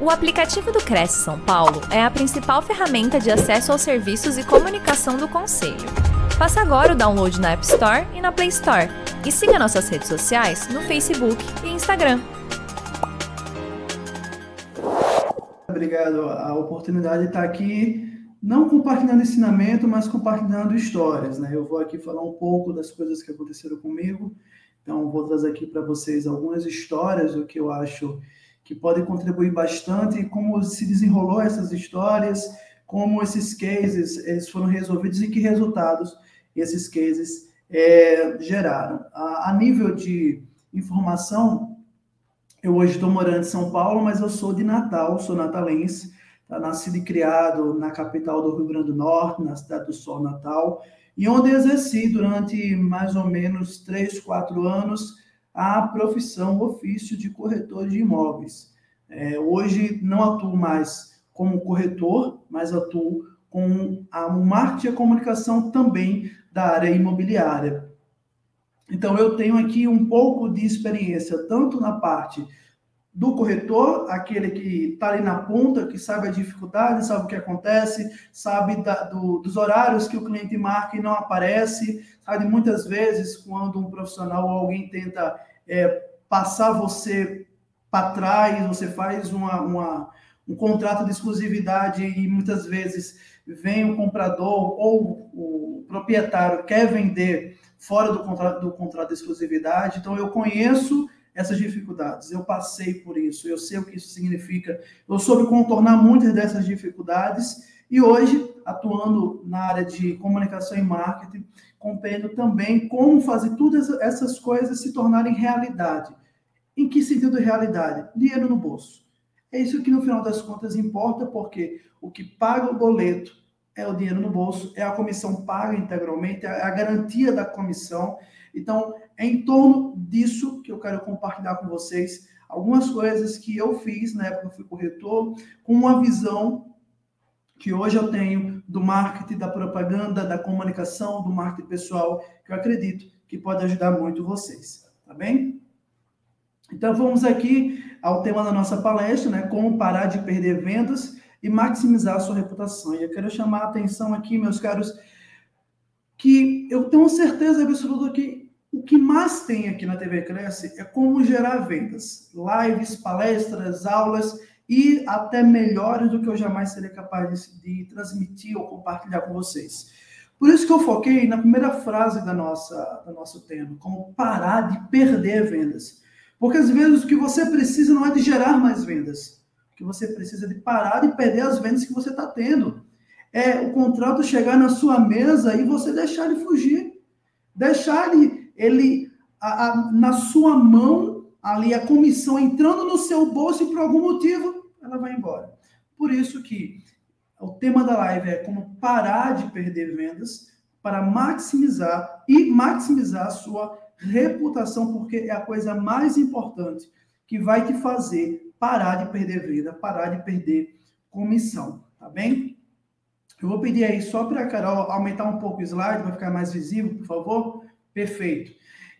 O aplicativo do Cresce São Paulo é a principal ferramenta de acesso aos serviços e comunicação do Conselho. Faça agora o download na App Store e na Play Store. E siga nossas redes sociais no Facebook e Instagram. Obrigado a oportunidade de estar aqui, não compartilhando ensinamento, mas compartilhando histórias. Né? Eu vou aqui falar um pouco das coisas que aconteceram comigo. Então, vou trazer aqui para vocês algumas histórias, o que eu acho que podem contribuir bastante, como se desenrolou essas histórias, como esses cases eles foram resolvidos e que resultados esses cases é, geraram. A, a, nível de informação, eu hoje estou morando em São Paulo, mas eu sou de Natal, sou natalense, tá? nascido e criado na capital do Rio Grande do Norte, na cidade do Sol Natal, e onde exerci durante mais ou menos três, quatro anos a profissão, ofício de corretor de imóveis. É, hoje não atuo mais como corretor, mas atuo com a marketing e a comunicação também da área imobiliária. Então, eu tenho aqui um pouco de experiência, tanto na parte do corretor, aquele que está ali na ponta, que sabe a dificuldade, sabe o que acontece, sabe da, do, dos horários que o cliente marca e não aparece, sabe muitas vezes quando um profissional ou alguém tenta é, passar você para trás, você faz uma, uma, um contrato de exclusividade e muitas vezes vem o comprador ou o proprietário quer vender fora do contrato, do contrato de exclusividade. Então, eu conheço essas dificuldades. Eu passei por isso, eu sei o que isso significa. Eu soube contornar muitas dessas dificuldades e hoje, atuando na área de comunicação e marketing, compreendo também como fazer todas essas coisas se tornarem realidade. Em que sentido realidade? Dinheiro no bolso. É isso que no final das contas importa, porque o que paga o boleto é o dinheiro no bolso, é a comissão paga integralmente, é a garantia da comissão. Então, é em torno disso que eu quero compartilhar com vocês algumas coisas que eu fiz na época que eu fui corretor, com uma visão que hoje eu tenho do marketing, da propaganda, da comunicação, do marketing pessoal, que eu acredito que pode ajudar muito vocês, tá bem? Então vamos aqui ao tema da nossa palestra, né? Como parar de perder vendas e maximizar a sua reputação. E eu quero chamar a atenção aqui, meus caros, que eu tenho certeza absoluta que que mais tem aqui na TV Cresce é como gerar vendas, lives, palestras, aulas e até melhores do que eu jamais seria capaz de, transmitir ou compartilhar com vocês. Por isso que eu foquei na primeira frase da nossa, do nosso tema, como parar de perder vendas. Porque às vezes o que você precisa não é de gerar mais vendas. O que você precisa é de parar de perder as vendas que você está tendo. É o contrato chegar na sua mesa e você deixar ele fugir. Deixar ele ele a, a, na sua mão, ali a comissão entrando no seu bolso e por algum motivo ela vai embora. Por isso que o tema da live é como parar de perder vendas para maximizar e maximizar a sua reputação, porque é a coisa mais importante que vai te fazer parar de perder venda, parar de perder comissão, tá bem? Eu vou pedir aí só para a Carol aumentar um pouco o slide, vai ficar mais visível, por favor. Perfeito.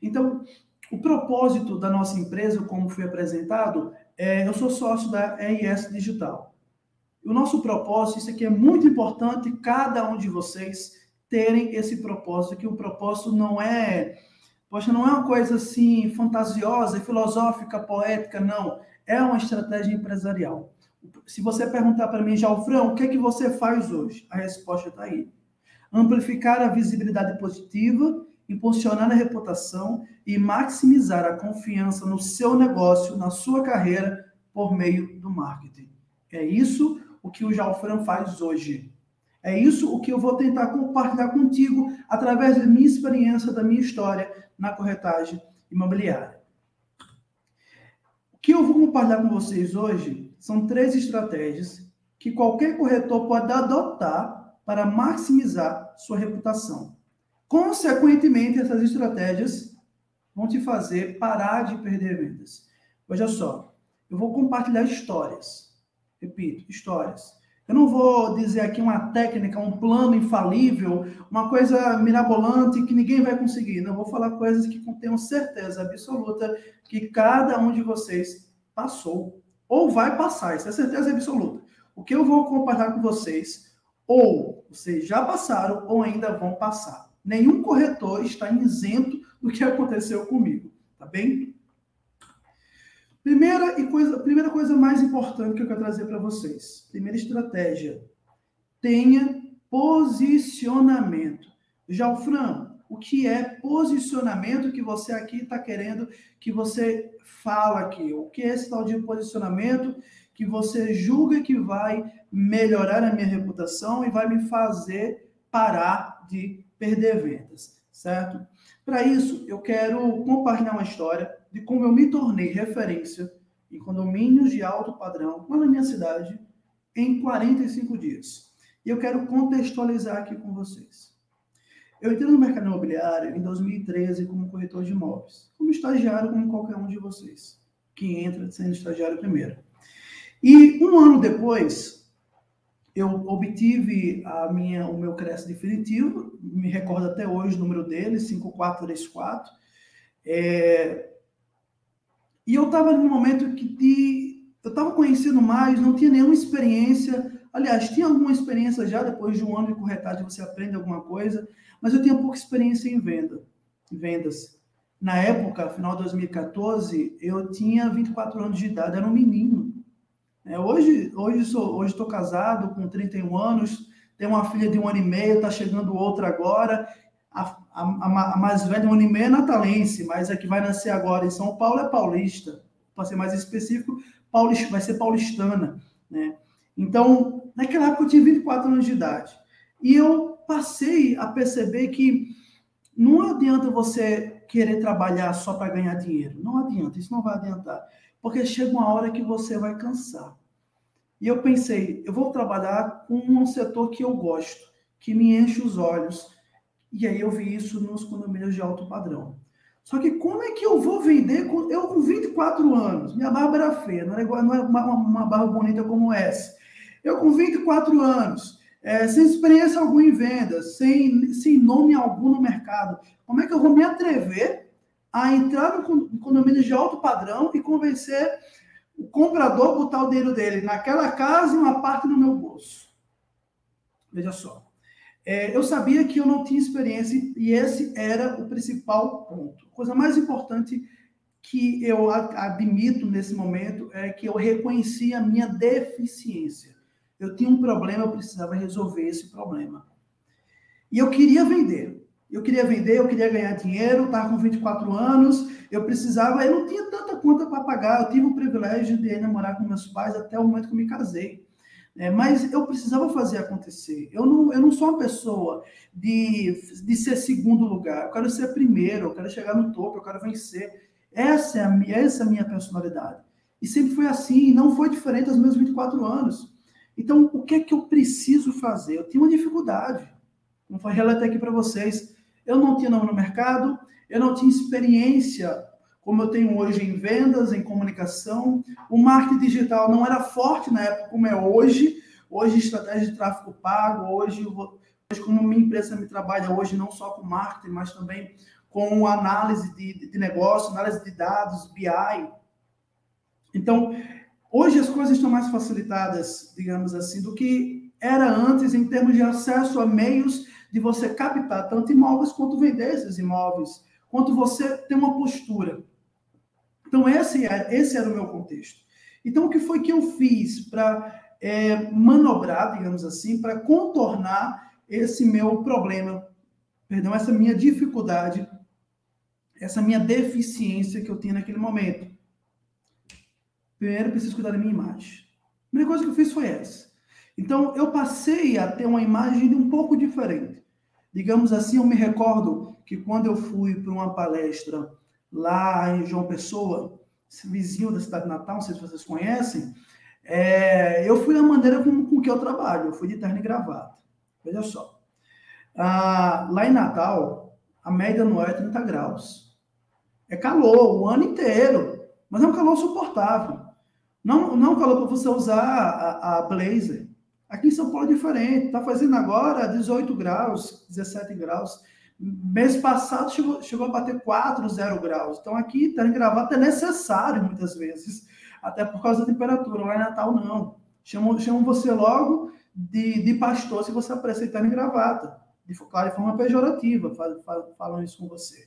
Então, o propósito da nossa empresa, como foi apresentado, é, eu sou sócio da EIS Digital. O nosso propósito, isso aqui é muito importante, cada um de vocês terem esse propósito, que o propósito não é, poxa, não é uma coisa assim fantasiosa, filosófica, poética, não. É uma estratégia empresarial. Se você perguntar para mim, Jalfrão, o que é que você faz hoje? A resposta está aí. Amplificar a visibilidade positiva impulsionar a reputação e maximizar a confiança no seu negócio, na sua carreira, por meio do marketing. É isso o que o Jalfran faz hoje. É isso o que eu vou tentar compartilhar contigo através da minha experiência, da minha história na corretagem imobiliária. O que eu vou compartilhar com vocês hoje são três estratégias que qualquer corretor pode adotar para maximizar sua reputação. Consequentemente, essas estratégias vão te fazer parar de perder vendas. Veja só, eu vou compartilhar histórias. Repito, histórias. Eu não vou dizer aqui uma técnica, um plano infalível, uma coisa mirabolante que ninguém vai conseguir. Não, eu vou falar coisas que tenho certeza absoluta que cada um de vocês passou. ou vai passar, isso é certeza absoluta. O que eu vou compartilhar com vocês, ou vocês já passaram ou ainda vão passar. Nenhum corretor está isento do que aconteceu comigo, tá bem? Primeira, e coisa, primeira coisa mais importante que eu quero trazer para vocês. Primeira estratégia. Tenha posicionamento. Já o Fran, o que é posicionamento que você aqui está querendo que você fala aqui? O que é esse tal de posicionamento que você julga que vai melhorar a minha reputação e vai me fazer parar de perder vendas, certo? Para isso, eu quero compartilhar uma história de como eu me tornei referência em condomínios de alto padrão lá na minha cidade em 45 dias. E eu quero contextualizar aqui com vocês. Eu entrei no mercado imobiliário em 2013 como corretor de imóveis, como estagiário como qualquer um de vocês, que entra sendo estagiário primeiro. E um ano depois, eu obtive a minha, o meu crédito definitivo, me recordo até hoje o número dele, 5434. É, e eu estava num momento que de, eu estava conhecendo mais, não tinha nenhuma experiência. Aliás, tinha alguma experiência já, depois de um ano de corretagem você aprende alguma coisa, mas eu tinha pouca experiência em venda, em vendas. Na época, final de 2014, eu tinha 24 anos de idade, era um menino. É, hoje hoje sou hoje estou casado com 31 anos, tenho uma filha de um ano e meio, está chegando outra agora. A, a, a, mais velha, um ano e meio, é natalense, mas a que vai nascer agora em São Paulo é paulista. Para ser mais específico, paulista, vai ser paulistana. Né? Então, naquela época eu tinha 24 anos de idade. E eu passei a perceber que não adianta você querer trabalhar só para ganhar dinheiro. Não adianta, isso não vai adiantar. Porque chega uma hora que você vai cansar. E eu pensei, eu vou trabalhar com um setor que eu gosto, que me enche os olhos. E aí eu vi isso nos condomínios de alto padrão. Só que como é que eu vou vender? Com, eu com 24 anos, minha barba era feia, não era, igual, não era uma, uma barba bonita como essa. Eu com 24 anos, é, sem experiência alguma em vendas, sem, sem nome algum no mercado, como é que eu vou me atrever a entrar no condomínio de alto padrão e convencer o comprador botar o dinheiro dele naquela casa e uma parte no meu bolso? Veja só. É, eu sabia que eu não tinha experiência e esse era o principal ponto. A coisa mais importante que eu admito nesse momento é que eu reconheci a minha deficiência. Eu tinha um problema, eu precisava resolver esse problema. E eu queria vender. Eu queria vender, eu queria ganhar dinheiro, estava com 24 anos, eu precisava, eu não tinha tanta conta para pagar. Eu tive o privilégio de namorar com meus pais até o momento que eu me casei. É, mas eu precisava fazer acontecer. Eu não, eu não sou uma pessoa de, de ser segundo lugar. Eu quero ser primeiro, eu quero chegar no topo, eu quero vencer. Essa é a, essa é a minha personalidade. E sempre foi assim, não foi diferente aos meus 24 anos. Então, o que é que eu preciso fazer? Eu tinha uma dificuldade. Como foi relatei aqui para vocês. Eu não tinha nome no mercado, eu não tinha experiência como eu tenho hoje em vendas, em comunicação. O marketing digital não era forte na época como é hoje. Hoje, estratégia de tráfego pago, hoje, hoje como minha empresa me trabalha hoje não só com marketing, mas também com análise de, de negócio, análise de dados, BI. Então, Hoje as coisas estão mais facilitadas, digamos assim, do que era antes em termos de acesso a meios de você captar tanto imóveis quanto vender esses imóveis, quanto você ter uma postura. Então esse era, esse era o meu contexto. Então o que foi que eu fiz para é, manobrar, digamos assim, para contornar esse meu problema, perdão, essa minha dificuldade, essa minha deficiência que eu tinha naquele momento? Primeiro, preciso cuidar da minha imagem. A primeira coisa que eu fiz foi essa. Então, eu passei a ter uma imagem um pouco diferente. Digamos assim, eu me recordo que quando eu fui para uma palestra lá em João Pessoa, vizinho da cidade de Natal, não sei se vocês conhecem, é, eu fui da maneira com, com que eu trabalho, eu fui de terno e gravata. Veja só. Ah, lá em Natal, a média no é 30 graus. É calor o ano inteiro, mas é um calor suportável. Não, não falou para você usar a, a, blazer. Aqui em São Paulo é diferente. Está fazendo agora 18 graus, 17 graus. Mês passado chegou, chegou a bater 4, 0 graus. Então aqui, tá em gravata é necessário muitas vezes. até por causa da temperatura. Lá em Natal, não. Chamam, chamam você logo de, de pastor se você aparecer em gravata. De, claro, de forma pejorativa, falam isso com você.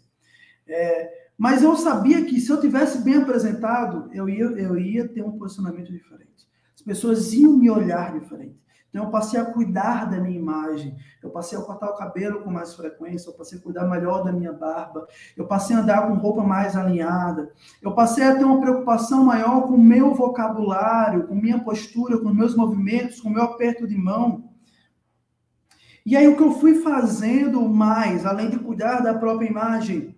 É, mas eu sabia que se eu tivesse bem apresentado, eu ia, eu ia ter um posicionamento diferente. As pessoas iam me olhar diferente. Então, eu passei a cuidar da minha imagem, eu passei a cortar o cabelo com mais frequência, eu passei a cuidar melhor da minha barba, eu passei a andar com roupa mais alinhada, eu passei a ter uma preocupação maior com o meu vocabulário, com minha postura, com meus movimentos, com o meu aperto de mão. E aí, o que eu fui fazendo mais, além de cuidar da própria imagem,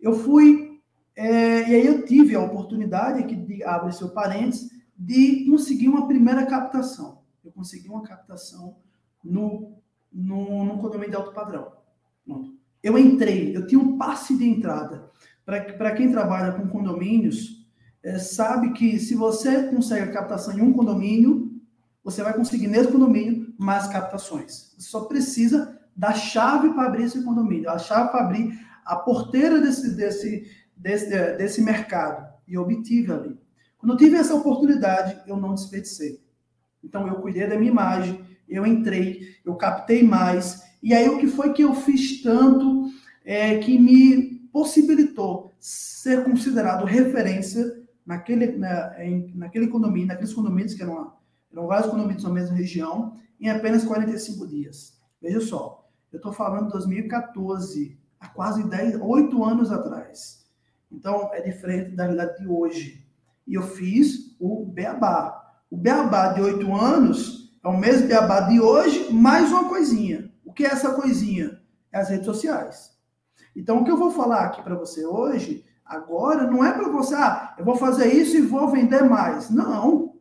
eu fui. É, e aí, eu tive a oportunidade, que abre seu parênteses, de conseguir uma primeira captação eu consegui uma captação no, no, no condomínio de alto padrão. Pronto. Eu entrei, eu tinha um passe de entrada. Para quem trabalha com condomínios, é, sabe que se você consegue a captação em um condomínio, você vai conseguir nesse condomínio mais captações. Você só precisa da chave para abrir esse condomínio, a chave para abrir a porteira desse, desse, desse, desse mercado. E obtive ali. Quando eu tive essa oportunidade, eu não desperdicei. Então eu cuidei da minha imagem, eu entrei, eu captei mais. E aí o que foi que eu fiz tanto é, que me possibilitou ser considerado referência naquele, na, em, naquele condomínio, naqueles condomínios que eram, eram vários condomínios na mesma região, em apenas 45 dias. Veja só, eu estou falando de 2014, há quase 10, 8 anos atrás. Então, é diferente da realidade de hoje. E eu fiz o beabá. O beabá de oito anos é o mesmo beabá de hoje, mais uma coisinha. O que é essa coisinha? É as redes sociais. Então, o que eu vou falar aqui para você hoje, agora, não é para você, ah, eu vou fazer isso e vou vender mais. Não.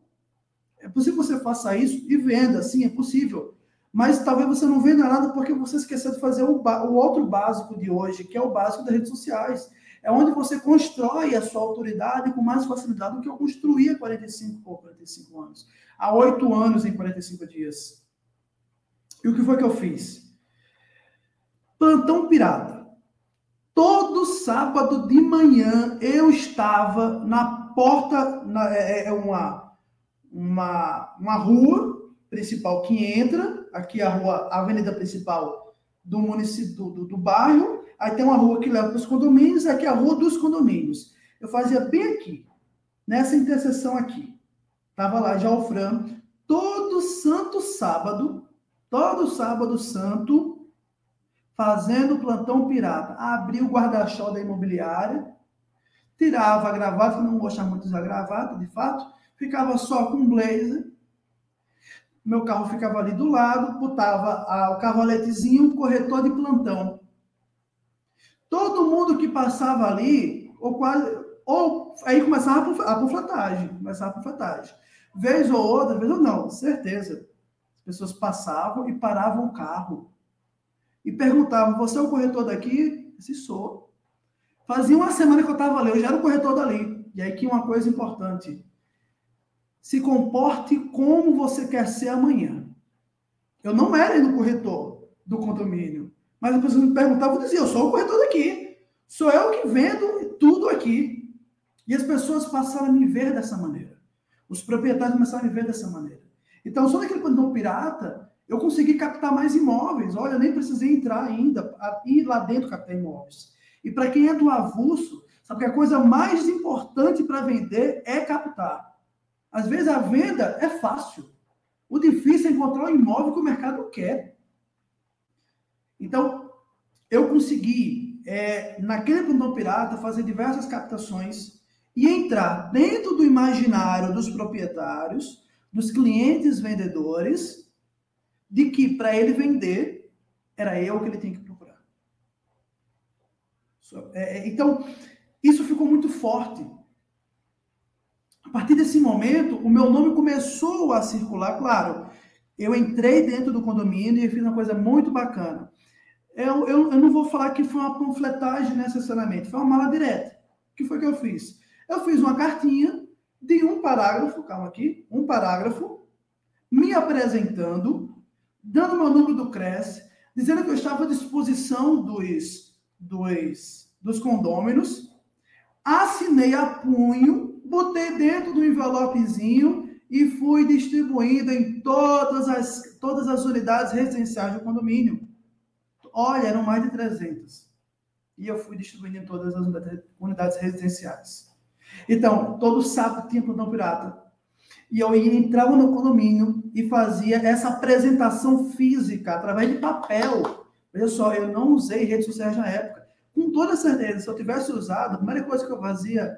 É possível que você faça isso e venda, sim, é possível. Mas talvez você não venda nada porque você esqueceu de fazer o, o outro básico de hoje, que é o básico das redes sociais é onde você constrói a sua autoridade com mais facilidade do que eu construí há 45 ou 45 anos. Há oito anos em 45 dias. E o que foi que eu fiz? Plantão pirata. Todo sábado de manhã eu estava na porta, na, é, é, é uma, uma, uma rua principal que entra, aqui a rua, a avenida principal do município do, do bairro, Aí tem uma rua que leva para os condomínios, aqui é a rua dos condomínios. Eu fazia bem aqui, nessa interseção aqui. Tava lá já o Fran, todo santo sábado, todo sábado santo, fazendo plantão pirata. Abria o guarda-chuva da imobiliária, tirava a gravata, não gostava muito da gravata, de fato, ficava só com blazer. Meu carro ficava ali do lado, botava o cavaletezinho, corretor de plantão. Todo mundo que passava ali, ou quase, ou aí começava a panfletagem, começava a panfletagem. Vez ou outra, vez ou não, certeza. As pessoas passavam e paravam o carro. E perguntavam, você é o corretor daqui? Se sou. Fazia uma semana que eu estava ali, eu já era o corretor dali. E aí que uma coisa importante. Se comporte como você quer ser amanhã. Eu não era no corretor do condomínio. Mas as pessoas me perguntavam, eu dizia, eu sou o corretor daqui. Sou eu que vendo tudo aqui. E as pessoas passaram a me ver dessa maneira. Os proprietários começaram a me ver dessa maneira. Então, só naquele plantão pirata, eu consegui captar mais imóveis. Olha, eu nem precisei entrar ainda, ir lá dentro captar imóveis. E para quem é do avulso, sabe que a coisa mais importante para vender é captar. Às vezes a venda é fácil. O difícil é encontrar o imóvel que o mercado quer. Então, eu consegui, é, naquele plantão pirata, fazer diversas captações e entrar dentro do imaginário dos proprietários, dos clientes vendedores, de que para ele vender, era eu que ele tem que procurar. É, é, então, isso ficou muito forte. A partir desse momento, o meu nome começou a circular. Claro, eu entrei dentro do condomínio e fiz uma coisa muito bacana eu, eu, eu não vou falar que foi uma panfletagem necessariamente, foi uma mala direta. O que foi que eu fiz? Eu fiz uma cartinha de um parágrafo, calma aqui, um parágrafo, me apresentando, dando meu número do CRES, dizendo que eu estava à disposição dos, dos, dos condôminos, assinei a punho botei dentro do envelopezinho e fui distribuindo em todas as, todas as unidades residenciais do condomínio. Olha, eram mais de 300. E eu fui distribuindo em todas as unidades residenciais. Então, todo sábado tinha plantão pirata. E eu entrava no condomínio e fazia essa apresentação física através de papel. Olha só, eu não usei redes sociais na época. Com toda certeza, se eu tivesse usado, a primeira coisa que eu fazia,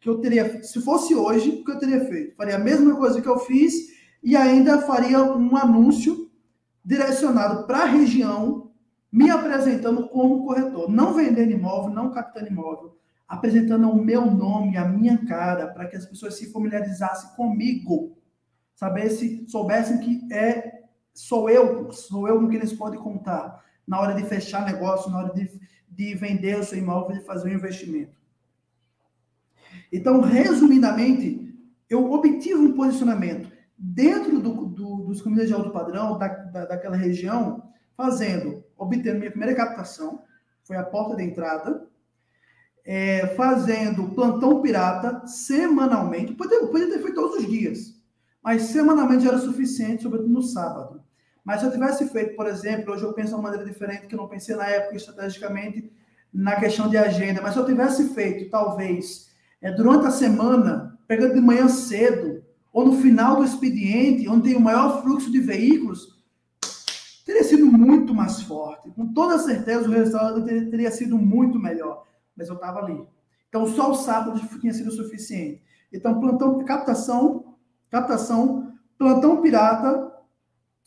que eu teria, se fosse hoje, o que eu teria feito? Faria a mesma coisa que eu fiz e ainda faria um anúncio direcionado para a região, me apresentando como corretor. Não vendendo imóvel, não captando imóvel, apresentando o meu nome, a minha cara, para que as pessoas se familiarizassem comigo, sabesse, soubessem que é sou eu, sou eu com quem eles podem contar na hora de fechar negócio, na hora de, de vender o seu imóvel, de fazer um investimento. Então, resumidamente, eu obtive um posicionamento dentro do, do, dos comunidades de alto padrão, da, da, daquela região, fazendo, obtendo minha primeira captação, foi a porta de entrada, é, fazendo plantão pirata semanalmente. Podia, podia ter feito todos os dias, mas semanalmente já era suficiente, sobretudo no sábado. Mas se eu tivesse feito, por exemplo, hoje eu penso de uma maneira diferente que eu não pensei na época estrategicamente na questão de agenda, mas se eu tivesse feito, talvez, é, durante a semana, pegando de manhã cedo, ou no final do expediente, onde tem o maior fluxo de veículos, teria sido muito mais forte. Com toda certeza, o resultado teria sido muito melhor mas eu estava ali. Então, só o sábado tinha sido suficiente. Então, plantão, captação, captação, plantão pirata,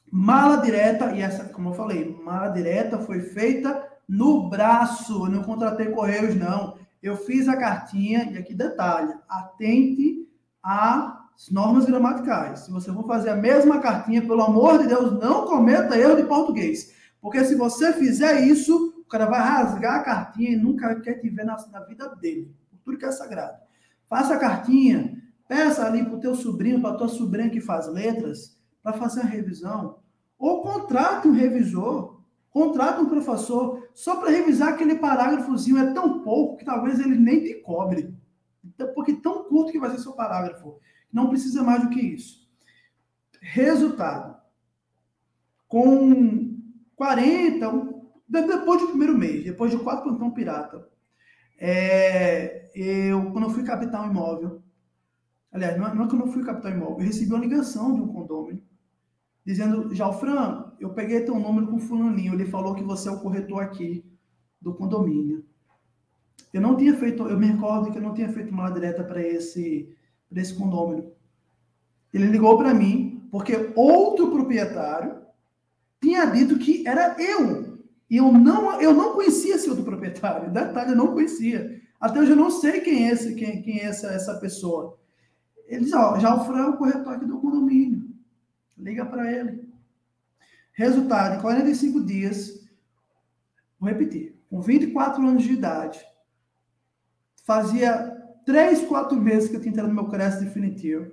mala direta, e essa, como eu falei, mala direta foi feita no braço, eu não contratei correios, não. Eu fiz a cartinha, e aqui detalhe, atente normas gramaticais. Se você for fazer a mesma cartinha, pelo amor de Deus, não cometa erro de português. Porque se você fizer isso, cara vai rasgar a cartinha e nunca quer te ver na, na vida dele, tudo que é sagrado. Faça a cartinha, peça ali para o teu sobrinho, para a tua sobrinha que faz letras, para fazer a revisão. Ou contrate um revisor, contrate um professor, só para revisar aquele parágrafozinho. É tão pouco que talvez ele nem te cobre. Então, porque tão curto que vai ser seu parágrafo. Não precisa mais do que isso. Resultado. Com 40, depois do primeiro mês, depois de quatro plantão pirata, é, eu, quando eu fui captar um imóvel, aliás, não é, não é quando eu fui captar um imóvel, eu recebi uma ligação de um condomínio, dizendo, Jalfran, eu peguei teu número com fulaninho, ele falou que você é o corretor aqui do condomínio. Eu não tinha feito, eu me recordo que eu não tinha feito uma direta para esse, esse condomínio. Ele ligou para mim, porque outro proprietário tinha dito que era eu e eu não, eu não conhecia esse outro proprietário. Detalhe, eu não conhecia. Até hoje eu não sei quem é, esse, quem, quem é essa, essa pessoa. Ele diz, ó, já o Fran é o corretor aqui do condomínio. Liga para ele. Resultado, em 45 dias, vou repetir, com 24 anos de idade, fazia 3, 4 meses que eu tinha entrado no meu crédito definitivo,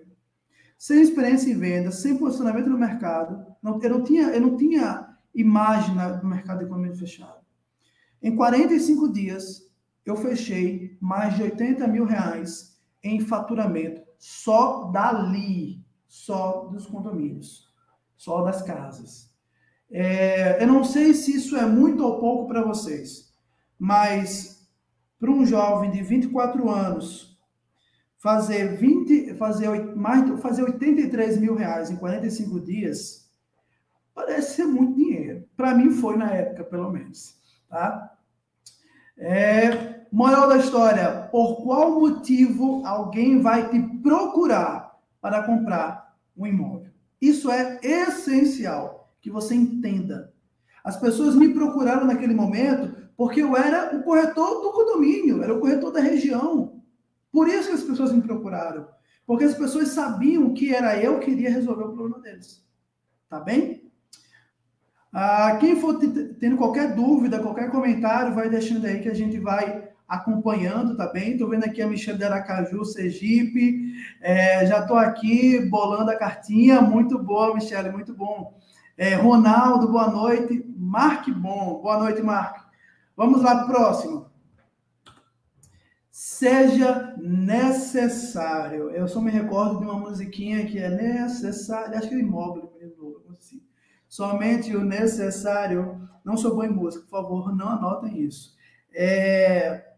sem experiência em venda, sem posicionamento no mercado, não, eu, não tinha, eu não tinha imagem do mercado econômico fechado. Em 45 dias, eu fechei mais de 80 mil reais em faturamento só dali, só dos condomínios, só das casas. É, eu não sei se isso é muito ou pouco para vocês, mas para um jovem de 24 anos fazer 20, fazer mais, fazer 83 mil reais em 45 dias parece ser muito dinheiro. Para mim foi na época, pelo menos. Tá? É, moral da história: por qual motivo alguém vai te procurar para comprar um imóvel? Isso é essencial que você entenda. As pessoas me procuraram naquele momento porque eu era o corretor do condomínio, era o corretor da região. Por isso que as pessoas me procuraram. Porque as pessoas sabiam que era eu que iria resolver o problema deles. Tá bem? Ah, quem for tendo qualquer dúvida, qualquer comentário, vai deixando aí que a gente vai acompanhando, tá bem? Estou vendo aqui a Michelle de Aracaju, Sergipe. É, já estou aqui bolando a cartinha. Muito boa, Michelle, muito bom. É, Ronaldo, boa noite. Mark Bom, boa noite, Mark. Vamos lá próximo. seja necessário. Eu só me recordo de uma musiquinha que é necessário, acho que é imóvel, assim. Somente o necessário. Não sou bom em música, por favor, não anotem isso. É...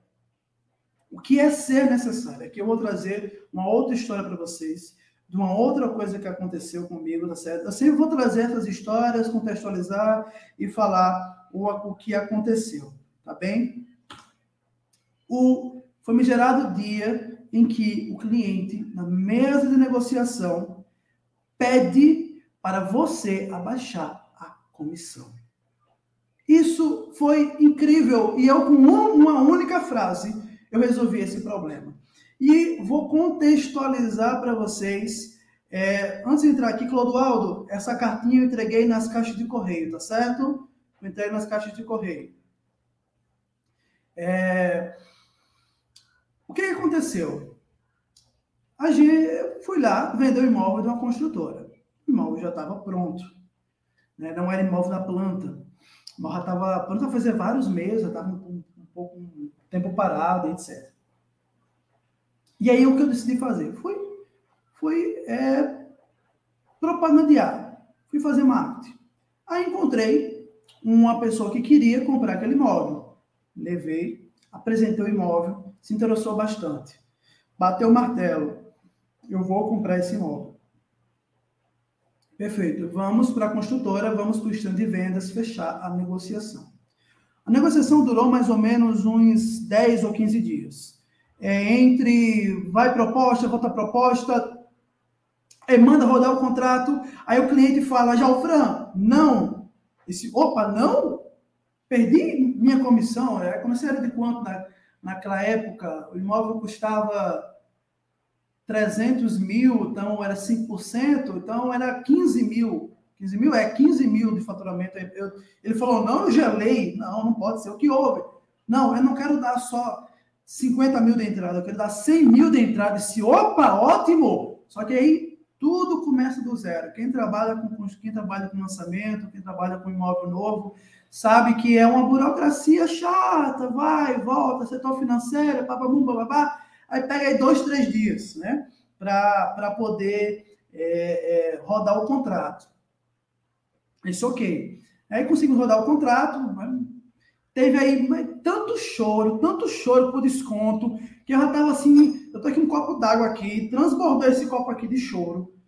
O que é ser necessário? Aqui eu vou trazer uma outra história para vocês, de uma outra coisa que aconteceu comigo, tá certo? Eu sempre vou trazer essas histórias, contextualizar e falar o, o que aconteceu, tá bem? O famigerado dia em que o cliente, na mesa de negociação, pede para você abaixar a comissão. Isso foi incrível e eu, com uma única frase, eu resolvi esse problema. E vou contextualizar para vocês. É, antes de entrar aqui, Clodoaldo, essa cartinha eu entreguei nas caixas de correio, tá certo? Eu entreguei nas caixas de correio. É, o que, aconteceu? A gente foi lá, vendeu o imóvel de uma construtora. O imóvel já estava pronto. Né? Não era imóvel da planta. O imóvel estava pronto a fazer vários meses, estava um, um, pouco um tempo parado, etc. E aí o que eu decidi fazer? Foi, foi é, propagandear. Fui fazer marketing. Aí encontrei uma pessoa que queria comprar aquele imóvel. Levei, apresentei o imóvel, se interessou bastante. Bateu o martelo. Eu vou comprar esse imóvel. Perfeito. Vamos para a construtora, vamos para o stand de vendas fechar a negociação. A negociação durou mais ou menos uns 10 ou 15 dias. É, entre vai proposta, volta proposta, é, manda rodar o contrato, aí o cliente fala, Jalfran, não. Esse, opa, não? Perdi minha comissão. É, a comissão era de quanto na, Naquela época, o imóvel custava 300 mil, então era 5%, então era 15 mil. 15 mil é 15 mil de faturamento. Eu, ele falou: não, eu gelei. Não, não pode ser. O que houve? Não, eu não quero dar só 50 mil de entrada, eu quero dar 100 mil de entrada. Esse, opa, ótimo! Só que aí tudo começa do zero. Quem trabalha com quem trabalha com lançamento, quem trabalha com imóvel novo, sabe que é uma burocracia chata, vai, volta, setor financeiro, bababum, bababá, aí pega aí dois, três dias, né, para poder é, é, rodar o contrato. Isso ok. Aí conseguimos rodar o contrato, teve aí tanto choro, tanto choro por desconto, que eu já estava assim, eu tô aqui um copo d'água aqui, transbordou esse copo aqui de choro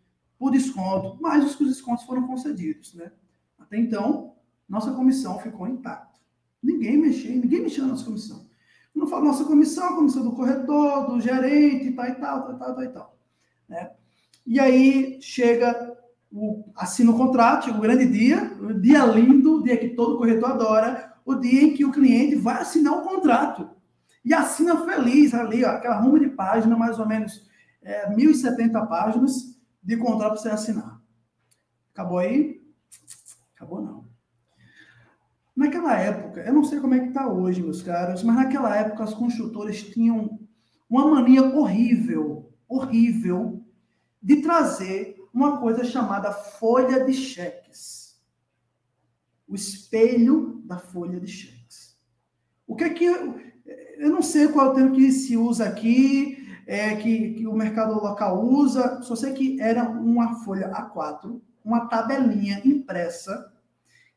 por desconto, mas os descontos foram concedidos, né? Até então, nossa comissão ficou intacta. Ninguém mexeu, ninguém mexeu na nossa comissão. Não falo nossa comissão, a comissão do corretor, do gerente, tal e tal, tal, tal, tal e tal. Né? E aí chega, o, assina o contrato, chega o grande dia, o dia lindo, o dia que todo corretor adora, o dia em que o cliente vai assinar o contrato. E assina feliz ali, ó, aquela ruma de página, mais ou menos é, 1.070 páginas de contrato para você assinar. Acabou aí? Acabou não. Naquela época, eu não sei como é que está hoje, meus caros, mas naquela época as construtoras tinham uma mania horrível, horrível, de trazer uma coisa chamada folha de cheques. O espelho da folha de cheques. O que é que. Eu, eu não sei qual é o termo que se usa aqui, é, que, que o mercado local usa, só sei que era uma folha A4, uma tabelinha impressa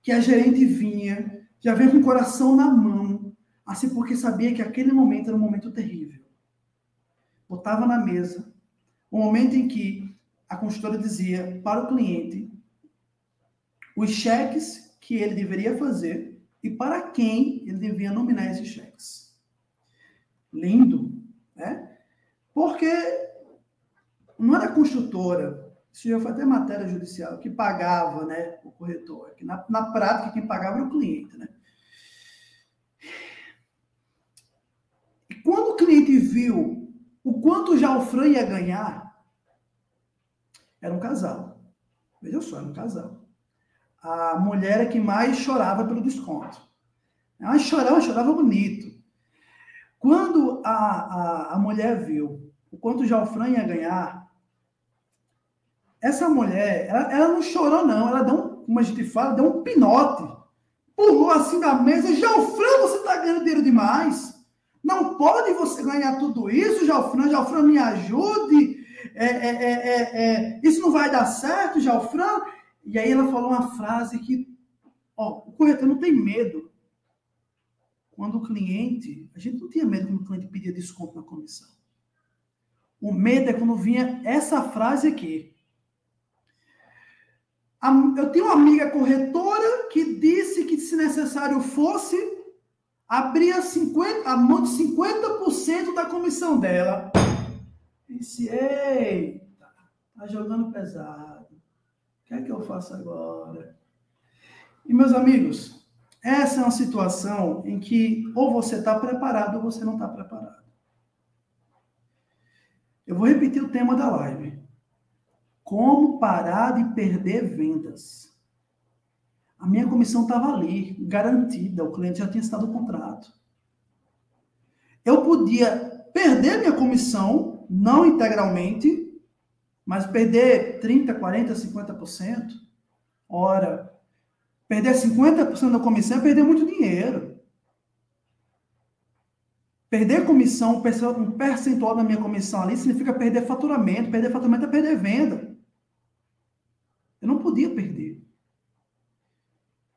que a gerente vinha, já veio com o coração na mão, assim porque sabia que aquele momento era um momento terrível. Botava na mesa o momento em que a consultora dizia para o cliente os cheques que ele deveria fazer e para quem ele devia nominar esses cheques. Lindo, né? Porque não era construtora isso já foi até matéria judicial, que pagava né, o corretor. Que na, na prática, quem pagava era o cliente. Né? E quando o cliente viu o quanto já o Fran ia ganhar, era um casal. Veja só, era um casal. A mulher é que mais chorava pelo desconto. Ela chorava, chorava bonito. Quando a, a, a mulher viu o quanto o Fran ia ganhar, essa mulher, ela, ela não chorou, não. Ela deu um, como a gente fala, deu um pinote. Pulou assim na mesa. Já o Fran, você tá ganhando dinheiro demais. Não pode você ganhar tudo isso, Jalfran. Jalfran, me ajude. É, é, é, é, é isso não vai dar certo, Jalfran. E aí ela falou uma frase que, ó, o corretor não tem medo. Quando o cliente, a gente não tinha medo quando o cliente pedia desconto na comissão. O medo é quando vinha essa frase aqui. Eu tenho uma amiga corretora que disse que, se necessário fosse, abria 50, a mão de 50% da comissão dela. Disse, eita, tá jogando pesado. O que é que eu faço agora? E, meus amigos, essa é uma situação em que ou você está preparado ou você não está preparado. Eu vou repetir o tema da live. Como parar de perder vendas. A minha comissão estava ali, garantida, o cliente já tinha estado o contrato. Eu podia perder minha comissão, não integralmente, mas perder 30, 40, 50%. Ora, perder 50% da comissão é perder muito dinheiro. Perder comissão, um percentual da minha comissão ali, significa perder faturamento. Perder faturamento é perder venda. Eu não podia perder.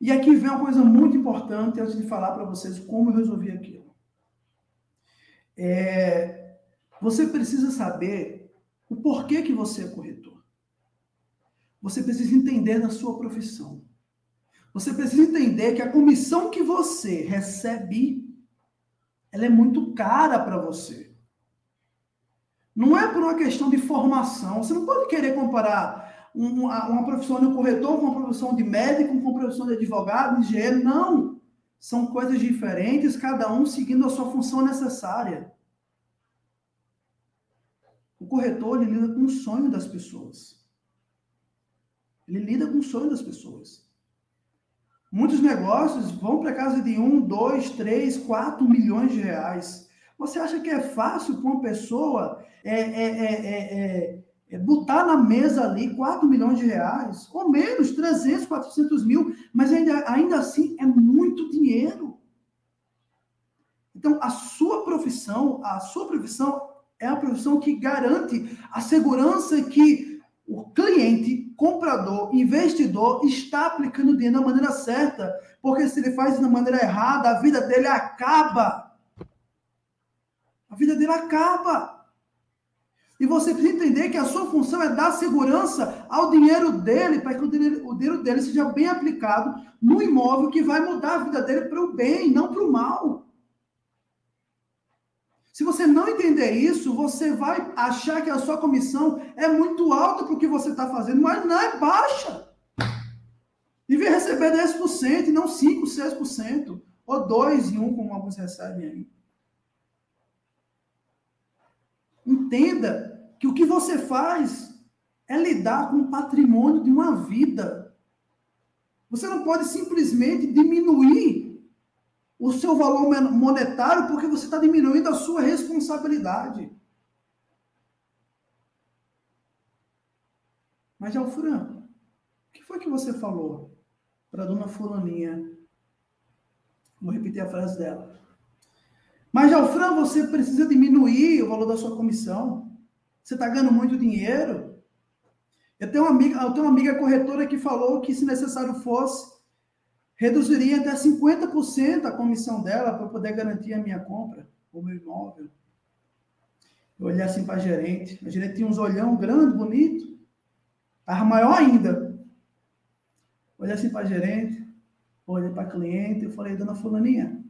E aqui vem uma coisa muito importante antes de falar para vocês como eu resolvi aquilo. É, você precisa saber o porquê que você é corretor. Você precisa entender da sua profissão. Você precisa entender que a comissão que você recebe, ela é muito cara para você. Não é por uma questão de formação. Você não pode querer comparar uma, uma profissão de corretor com uma profissão de médico, com uma profissão de advogado, de engenheiro. Não. São coisas diferentes, cada um seguindo a sua função necessária. O corretor ele lida com o sonho das pessoas. Ele lida com o sonho das pessoas. Muitos negócios vão para casa de um, dois, três, quatro milhões de reais. Você acha que é fácil para uma pessoa é, é, é, é, é, botar na mesa ali 4 milhões de reais, ou menos, 300, 400 mil, mas ainda, ainda assim é muito dinheiro. Então, a sua profissão, a sua profissão é a profissão que garante a segurança que o cliente, comprador, investidor está aplicando dinheiro da maneira certa, porque se ele faz da maneira errada, a vida dele acaba. A vida dele acaba. E você precisa entender que a sua função é dar segurança ao dinheiro dele, para que o dinheiro dele seja bem aplicado no imóvel que vai mudar a vida dele para o bem, não para o mal. Se você não entender isso, você vai achar que a sua comissão é muito alta para o que você está fazendo, mas não é baixa. Devia receber 10% e não 5%, 6%. Ou 2 e 1, como alguns recebem aí. Entenda que o que você faz é lidar com o patrimônio de uma vida. Você não pode simplesmente diminuir o seu valor monetário porque você está diminuindo a sua responsabilidade. Mas, Alfran, o que foi que você falou para a dona Fulaninha? Vou repetir a frase dela. Mas, Alfran, você precisa diminuir o valor da sua comissão. Você está ganhando muito dinheiro. Eu tenho, uma amiga, eu tenho uma amiga corretora que falou que, se necessário fosse, reduziria até 50% a comissão dela para poder garantir a minha compra, o meu imóvel. Eu olhei assim para a gerente. A gerente tinha uns olhão grande, bonito. Estava maior ainda. Olhei assim para a gerente, olhei para a cliente, eu falei, dona Fulaninha,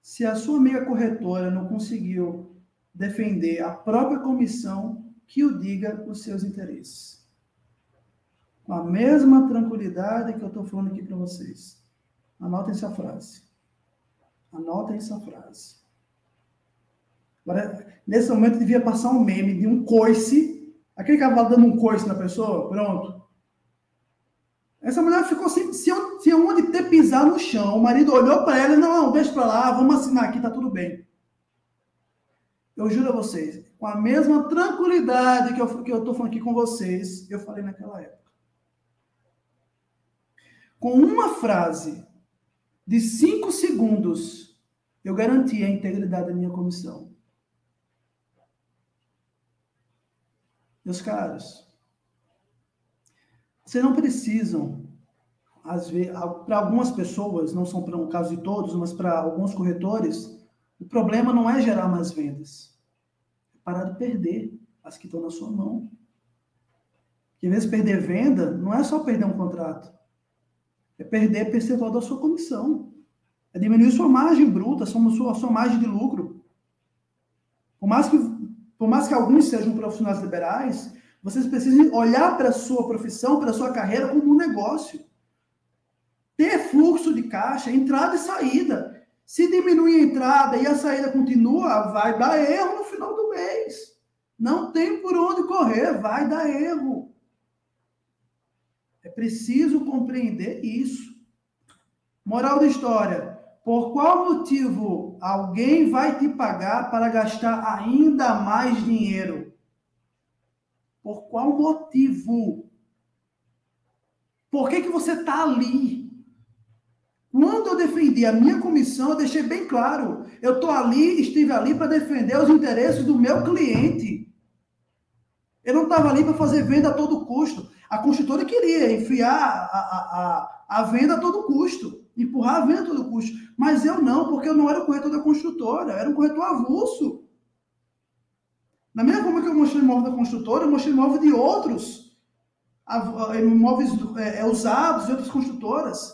se a sua amiga corretora não conseguiu defender a própria comissão, que o diga os seus interesses. Com a mesma tranquilidade que eu estou falando aqui para vocês. Anotem essa frase. Anotem essa frase. Agora, nesse momento, devia passar um meme de um coice. Aquele cavalo dando um coice na pessoa, pronto. Essa mulher ficou sem, sem, sem onde ter pisar no chão. O marido olhou para ela e não, não, deixa para lá, vamos assinar aqui, tá tudo bem. Eu juro a vocês, com a mesma tranquilidade que eu que eu falando aqui com vocês, eu falei naquela época. Com uma frase de cinco segundos, eu garanti a integridade da minha comissão. Meus caros, vocês não precisam, às vezes, para algumas pessoas, não são para um caso de todos, mas para alguns corretores, o problema não é gerar mais vendas, é parar de perder as que estão na sua mão. Que, em vez de perder venda, não é só perder um contrato, é perder percentual da sua comissão, é diminuir sua margem bruta, sua, sua margem de lucro. Por mais que por mais que alguns sejam profissionais liberais, vocês precisam olhar para a sua profissão, para a sua carreira como um negócio. Ter fluxo de caixa, entrada e saída. Se diminui a entrada e a saída continua, vai dar erro no final do mês. Não tem por onde correr, vai dar erro. Preciso compreender isso. Moral da história: por qual motivo alguém vai te pagar para gastar ainda mais dinheiro? Por qual motivo? Por que, que você está ali? Quando eu defendi a minha comissão, eu deixei bem claro. Eu estou ali, estive ali para defender os interesses do meu cliente. Eu não estava ali para fazer venda a todo custo. A construtora queria enfiar a, a, a, venda a todo custo empurrar a venda a todo custo. Mas eu não, porque eu não era o corretor da construtora, eu era um corretor avulso. Na mesma forma que eu mostrei imóvel da construtora, eu mostrei imóvel de outros, imóveis é, é, usados de outras construtoras.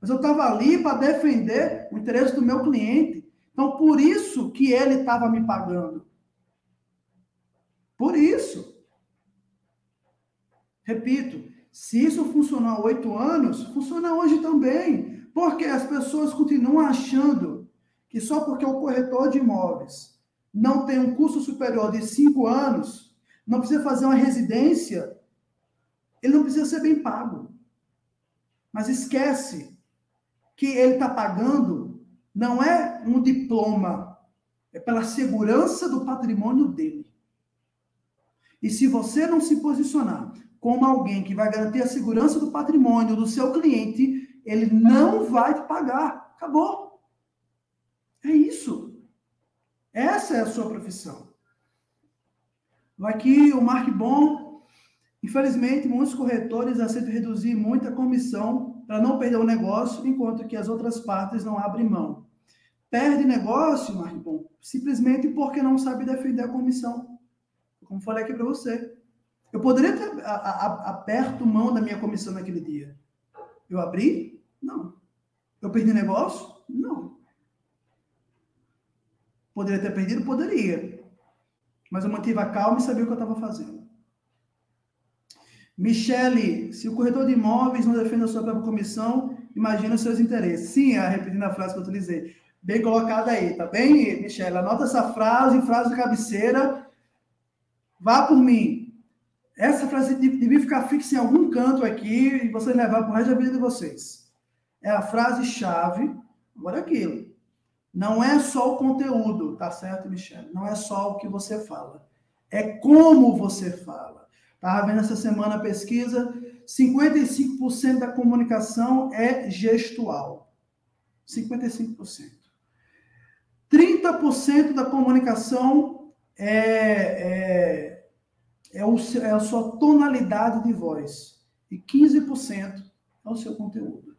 Mas eu estava ali para defender o interesse do meu cliente. Então, por isso que ele estava me pagando. Por isso. Repito, se isso funcionou há oito anos, funciona hoje também. Porque as pessoas continuam achando que só porque o corretor de imóveis não tem um curso superior de cinco anos, não precisa fazer uma residência, ele não precisa ser bem pago. Mas esquece que ele está pagando não é um diploma, é pela segurança do patrimônio dele. E se você não se posicionar como alguém que vai garantir a segurança do patrimônio do seu cliente, ele não vai te pagar. Acabou. É isso. Essa é a sua profissão. Aqui o Mark Bom. Infelizmente, muitos corretores aceitam reduzir muito a comissão para não perder o negócio, enquanto que as outras partes não abrem mão. Perde negócio, Mark Bom, simplesmente porque não sabe defender a comissão. Como falei aqui para você. Eu poderia ter a, a, aperto mão da minha comissão naquele dia. Eu abri, não. Eu perdi negócio? Não. Poderia ter perdido? Poderia. Mas eu mantive a calma e sabia o que eu estava fazendo. Michele, se o corretor de imóveis não defende a sua própria comissão, imagina os seus interesses. Sim, a repetindo a frase que eu utilizei. Bem colocada aí, tá bem, Michele? Anota essa frase, frase de cabeceira. Vá por mim. Essa frase devia ficar fixa em algum canto aqui e vocês levar para o resto da vida de vocês é a frase-chave. Agora, aquilo. Não é só o conteúdo, tá certo, Michelle? Não é só o que você fala. É como você fala. Estava vendo essa semana a pesquisa: 55% da comunicação é gestual. 55%. 30% da comunicação é, é, é, o, é a sua tonalidade de voz. E 15% é o seu conteúdo.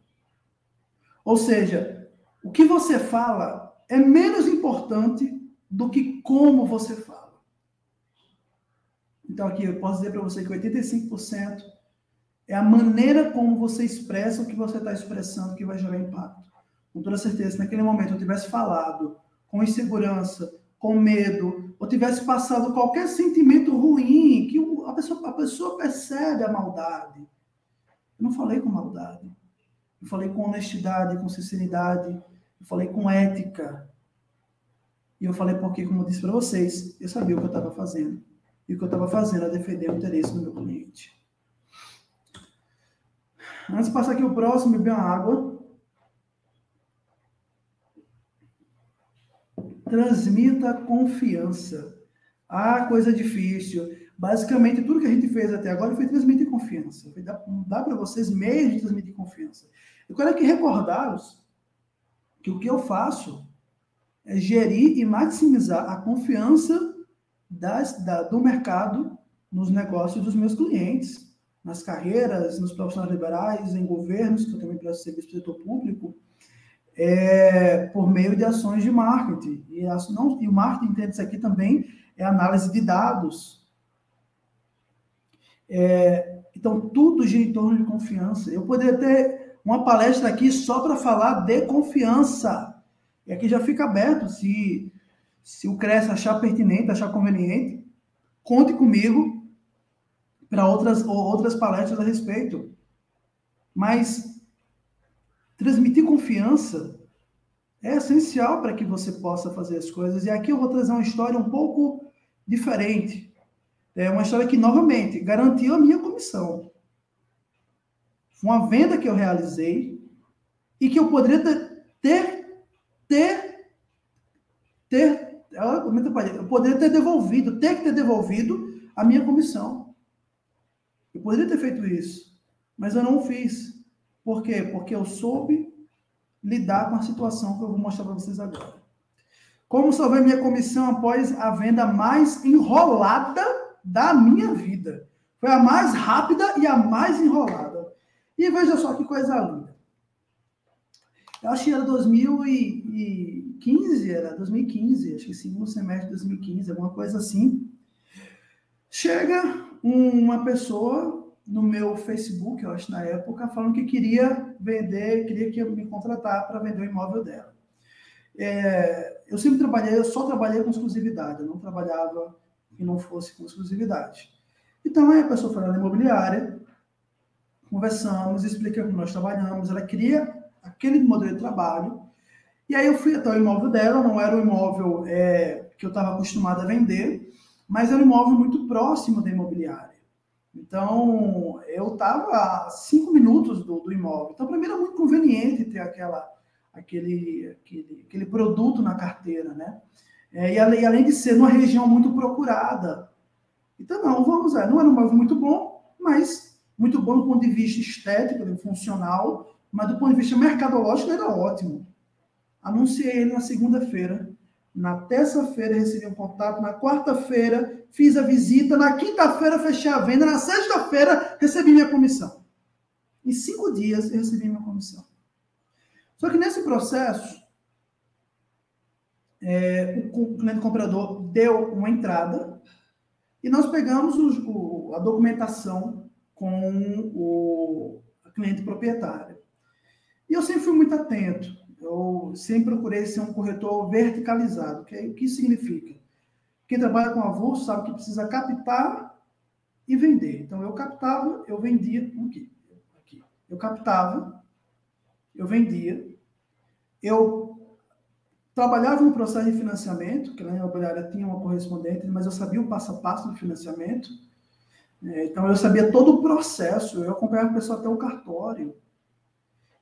Ou seja, o que você fala é menos importante do que como você fala. Então, aqui eu posso dizer para você que 85% é a maneira como você expressa o que você está expressando que vai gerar impacto. Com toda certeza, se naquele momento eu tivesse falado com insegurança, com medo, ou tivesse passado qualquer sentimento ruim, que a pessoa, a pessoa percebe a maldade. Eu não falei com maldade. Eu falei com honestidade, com sinceridade, eu falei com ética. E eu falei porque, como eu disse para vocês, eu sabia o que eu estava fazendo. E o que eu estava fazendo era defender o interesse do meu cliente. Antes de passar aqui o próximo, beber uma água. Transmita confiança. Ah, coisa difícil. Basicamente, tudo que a gente fez até agora foi transmitir confiança. Foi dar, dar para vocês meios de transmitir confiança. Eu quero aqui recordá-los que o que eu faço é gerir e maximizar a confiança das, da, do mercado nos negócios dos meus clientes, nas carreiras, nos profissionais liberais, em governos, que eu também presto serviço para o setor público, é, por meio de ações de marketing. E, as, não, e o marketing, entende isso aqui também, é análise de dados. É, então, tudo gira em torno de confiança. Eu poderia ter uma palestra aqui só para falar de confiança. E aqui já fica aberto. Se, se o CRES achar pertinente, achar conveniente, conte comigo para outras, outras palestras a respeito. Mas transmitir confiança é essencial para que você possa fazer as coisas. E aqui eu vou trazer uma história um pouco diferente. É uma história que, novamente, garantiu a minha comissão. Foi uma venda que eu realizei e que eu poderia ter, ter, ter, eu poderia ter devolvido, ter que ter devolvido a minha comissão. Eu poderia ter feito isso, mas eu não fiz. Por quê? Porque eu soube lidar com a situação que eu vou mostrar para vocês agora. Como salvei minha comissão após a venda mais enrolada da minha vida. Foi a mais rápida e a mais enrolada. E veja só que coisa linda. Eu acho que era 2015, era 2015, acho que segundo semestre de 2015, alguma coisa assim. Chega uma pessoa no meu Facebook, eu acho, na época, falando que queria vender, queria que eu me contratar para vender o imóvel dela. É, eu sempre trabalhei, eu só trabalhei com exclusividade, eu não trabalhava que não fosse com exclusividade. Então, aí a pessoa foi na imobiliária, conversamos, expliquei como nós trabalhamos, ela queria aquele modelo de trabalho, e aí eu fui até o imóvel dela, não era o imóvel é, que eu estava acostumado a vender, mas era um imóvel muito próximo da imobiliária. Então, eu estava a cinco minutos do, do imóvel. Então, para mim era muito conveniente ter aquela, aquele, aquele, aquele produto na carteira, né? É, e, além, além de ser numa região muito procurada. Então, não, vamos lá. Não era um imóvel muito bom, mas muito bom do ponto de vista estético, funcional, mas do ponto de vista mercadológico era ótimo. Anunciei ele na segunda-feira. Na terça-feira recebi um contato, na quarta-feira fiz a visita, na quinta-feira fechei a venda, na sexta-feira recebi minha comissão. Em cinco dias eu recebi minha comissão. Só que nesse processo, é, o cliente comprador deu uma entrada e nós pegamos o, a documentação com o cliente proprietário. E eu sempre fui muito atento. Eu sempre procurei ser um corretor verticalizado. Que, o que significa? Quem trabalha com avulso sabe que precisa captar e vender. Então, eu captava, eu vendia. Aqui, aqui. Eu captava, eu vendia, eu trabalhava no processo de financiamento, que na imobiliária tinha uma correspondente, mas eu sabia o passo a passo do financiamento. É, então, eu sabia todo o processo, eu acompanhava a pessoa até o cartório.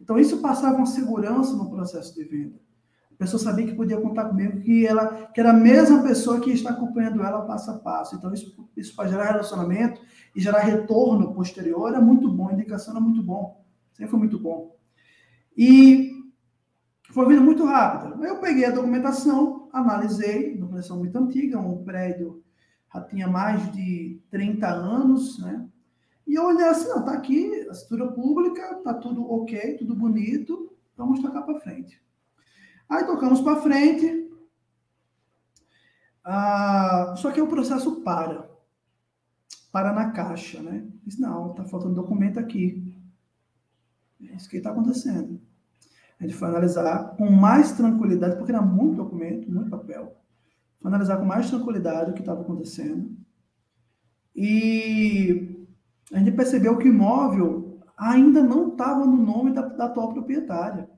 Então, isso passava uma segurança no processo de venda. A pessoa sabia que podia contar comigo, que, ela, que era a mesma pessoa que está acompanhando ela passo a passo. Então, isso, isso para gerar relacionamento e gerar retorno posterior é muito bom, indicação é muito bom. Sempre foi muito bom. E foi vindo muito rápido. Eu peguei a documentação, analisei, documentação muito antiga, um prédio já tinha mais de 30 anos, né? E eu olhei assim, não, tá aqui a estrutura pública, tá tudo ok, tudo bonito, vamos tocar para frente. Aí tocamos para frente, ah, só que o processo para. Para na caixa, né? Diz, não, tá faltando documento aqui. É isso que está acontecendo. A gente foi analisar com mais tranquilidade, porque era muito documento, muito papel. Foi analisar com mais tranquilidade o que estava acontecendo. E a gente percebeu que o imóvel ainda não estava no nome da, da atual proprietária.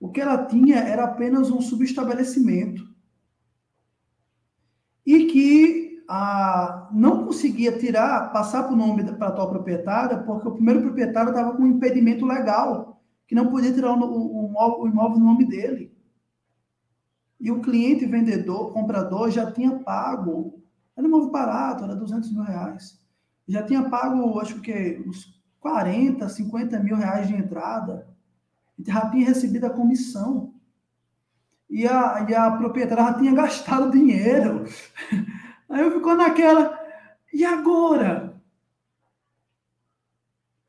O que ela tinha era apenas um subestabelecimento. E que a, não conseguia tirar, passar para o nome para a atual proprietária, porque o primeiro proprietário estava com um impedimento legal, que não podia tirar o, o, o imóvel no nome dele. E o cliente vendedor, comprador, já tinha pago. Era um imóvel barato, era 200 mil reais já tinha pago, acho que uns 40, 50 mil reais de entrada, já tinha recebido a comissão. e a, e a proprietária já tinha gastado dinheiro. Aí eu ficou naquela, e agora?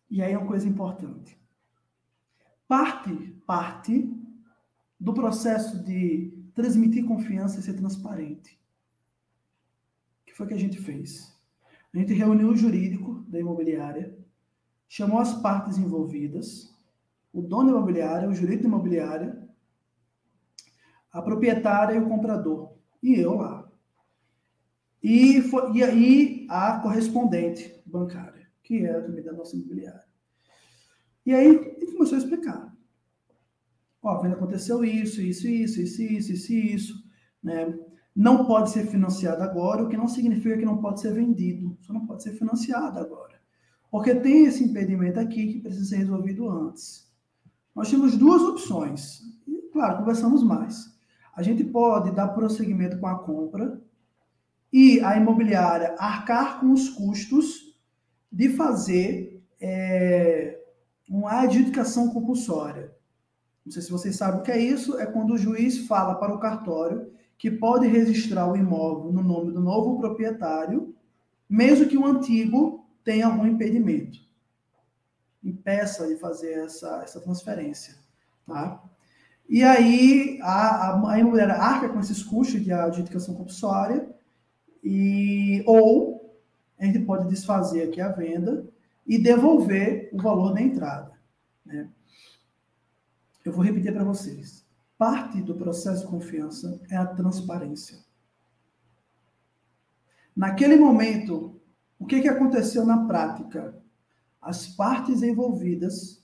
E aí é uma coisa importante. Parte, parte do processo de transmitir confiança e ser transparente. O que foi que a gente fez? A gente reuniu o jurídico da imobiliária, chamou as partes envolvidas, o dono da imobiliária, o jurídico da imobiliária, a proprietária e o comprador. E eu lá. E, foi, e aí a correspondente bancária, que era também da nossa imobiliária. E aí ele começou a explicar. Ó, vendo aconteceu isso, isso, isso, isso, isso, isso, isso, né? Não pode ser financiado agora, o que não significa que não pode ser vendido, só não pode ser financiado agora. Porque tem esse impedimento aqui que precisa ser resolvido antes. Nós temos duas opções. E, claro, conversamos mais. A gente pode dar prosseguimento com a compra e a imobiliária arcar com os custos de fazer é, uma adjudicação compulsória. Não sei se vocês sabem o que é isso, é quando o juiz fala para o cartório que pode registrar o imóvel no nome do novo proprietário, mesmo que o antigo tenha algum impedimento. Impeça de fazer essa, essa transferência. Tá? E aí a, a, a imobiliária arca com esses custos de adjudicação compulsória, e, ou a gente pode desfazer aqui a venda e devolver o valor da entrada. Né? Eu vou repetir para vocês. Parte do processo de confiança é a transparência. Naquele momento, o que, que aconteceu na prática? As partes envolvidas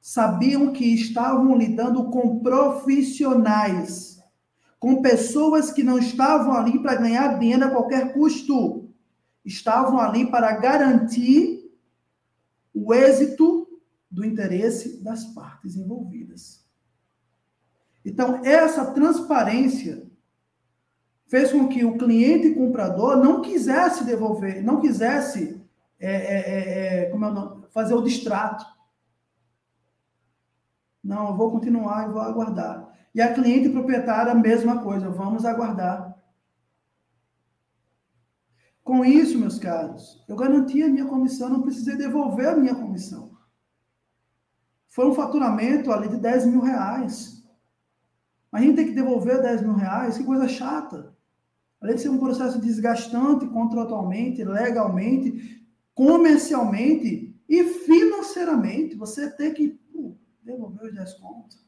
sabiam que estavam lidando com profissionais, com pessoas que não estavam ali para ganhar dinheiro a qualquer custo, estavam ali para garantir o êxito do interesse das partes envolvidas. Então, essa transparência fez com que o cliente comprador não quisesse devolver, não quisesse é, é, é, é como é fazer o distrato. Não, eu vou continuar e vou aguardar. E a cliente e proprietária, a mesma coisa, vamos aguardar. Com isso, meus caros, eu garanti a minha comissão, não precisei devolver a minha comissão. Foi um faturamento ali de 10 mil reais. A gente tem que devolver 10 mil reais, que coisa chata. Além de ser um processo desgastante contratualmente, legalmente, comercialmente e financeiramente, você tem que pô, devolver os 10 contos.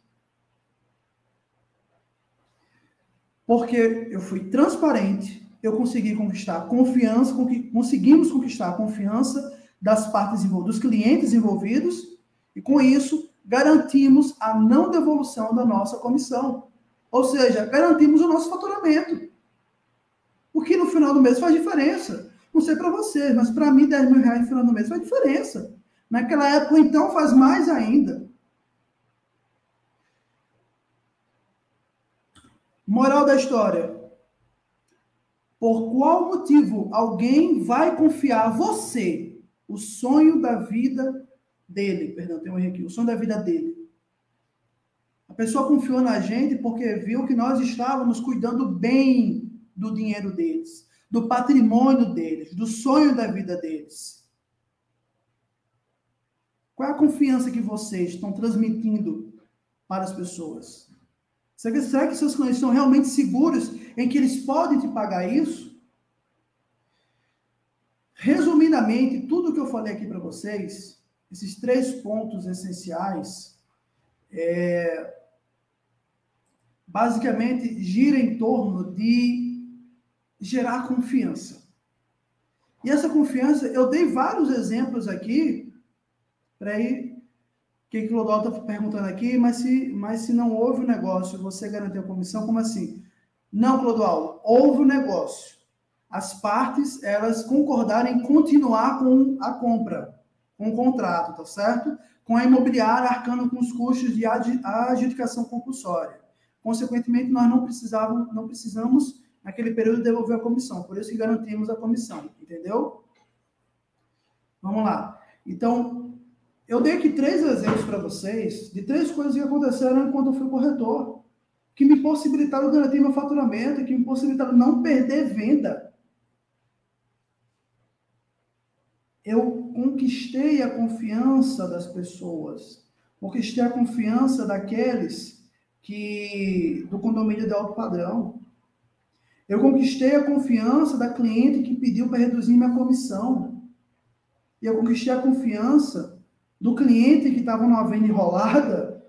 Porque eu fui transparente, eu consegui conquistar a confiança, conseguimos conquistar a confiança das partes envolvidas, dos clientes envolvidos, e com isso garantimos a não devolução da nossa comissão. Ou seja, garantimos o nosso faturamento. O que no final do mês faz diferença. Não sei para vocês, mas para mim 10 mil reais no final do mês faz diferença. Naquela época, então, faz mais ainda. Moral da história. Por qual motivo alguém vai confiar a você o sonho da vida dele? Perdão, tem um erro aqui. O sonho da vida dele pessoa confiou na gente porque viu que nós estávamos cuidando bem do dinheiro deles, do patrimônio deles, do sonho da vida deles. Qual é a confiança que vocês estão transmitindo para as pessoas? Será que, seus clientes estão realmente seguros em que eles podem te pagar isso? Resumidamente, tudo que eu falei aqui para vocês, esses três pontos essenciais, é, basicamente gira em torno de gerar confiança. E essa confiança, eu dei vários exemplos aqui, peraí, que, Lodol está perguntando aqui, mas se, mas se não houve o negócio, você garantiu a comissão, como assim? Não, Clodoaldo, houve o negócio. As partes, elas concordaram em continuar com a compra, com o contrato, tá certo? Com a imobiliária arcando com os custos de adjudicação compulsória. Consequentemente, nós não precisávamos, não precisamos naquele período devolver a comissão. Por isso que garantimos a comissão, entendeu? Vamos lá. Então, eu dei aqui três exemplos para vocês de três coisas que aconteceram enquanto eu fui corretor, que me possibilitaram garantir meu faturamento, que me possibilitaram não perder venda. Eu conquistei a confiança das pessoas, conquistei a confiança daqueles que do condomínio de alto padrão. Eu conquistei a confiança da cliente que pediu para reduzir minha comissão. E eu conquistei a confiança do cliente que estava numa venda enrolada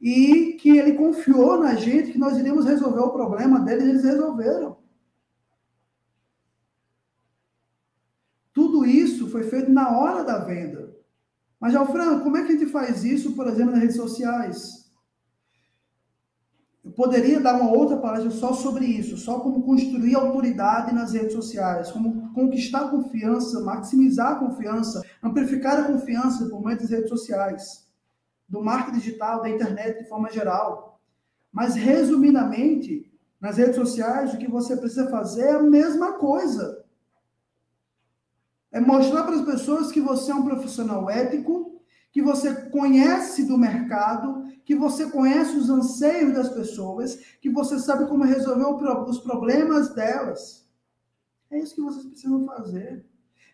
e que ele confiou na gente que nós iríamos resolver o problema dele e eles resolveram. Tudo isso foi feito na hora da venda. Mas, Alfredo, como é que a gente faz isso, por exemplo, nas redes sociais? Eu poderia dar uma outra palestra só sobre isso, só como construir autoridade nas redes sociais, como conquistar confiança, maximizar a confiança, amplificar a confiança por meio das redes sociais, do marketing digital, da internet de forma geral. Mas, resumidamente, nas redes sociais, o que você precisa fazer é a mesma coisa. É mostrar para as pessoas que você é um profissional ético, que você conhece do mercado, que você conhece os anseios das pessoas, que você sabe como resolver os problemas delas. É isso que vocês precisam fazer.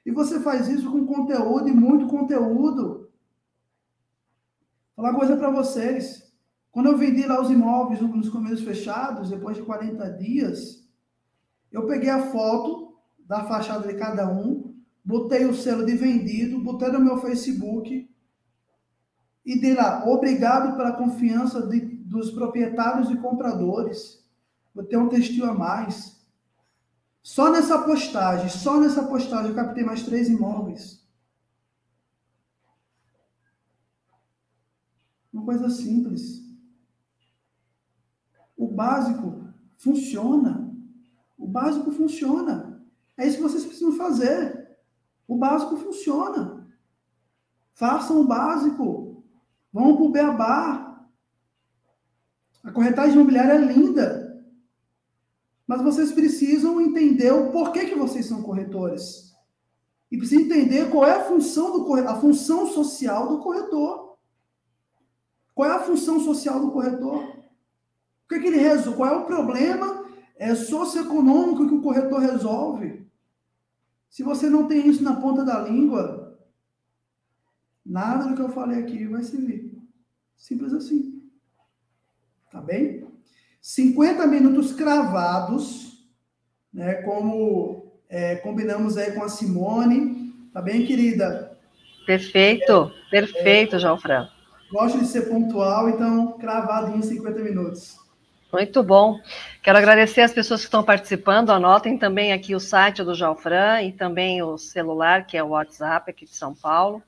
E você faz isso com conteúdo e muito conteúdo. Vou falar uma coisa para vocês. Quando eu vendi lá os imóveis nos começos fechados, depois de 40 dias, eu peguei a foto da fachada de cada um, botei o selo de vendido, botei no meu Facebook e de lá, obrigado pela confiança de, dos proprietários e compradores. Vou ter um textil a mais. Só nessa postagem, só nessa postagem eu captei mais três imóveis. Uma coisa simples. O básico funciona. O básico funciona. É isso que vocês precisam fazer. O básico funciona. Façam o básico. Vamos para o Beabá. A corretagem imobiliária é linda. Mas vocês precisam entender o porquê que vocês são corretores. E precisam entender qual é a função do corretor, a função social do corretor. Qual é a função social do corretor? O que, é que ele resolve? Qual é o problema é, socioeconômico que o corretor resolve? Se você não tem isso na ponta da língua, Nada do que eu falei aqui vai servir. Simples assim. Tá bem? 50 minutos cravados, né? Como é, combinamos aí com a Simone. Tá bem, querida? Perfeito, é, perfeito, é, João. Gosto de ser pontual, então cravado em 50 minutos. Muito bom. Quero agradecer as pessoas que estão participando. Anotem também aqui o site do Jalfran e também o celular, que é o WhatsApp aqui de São Paulo.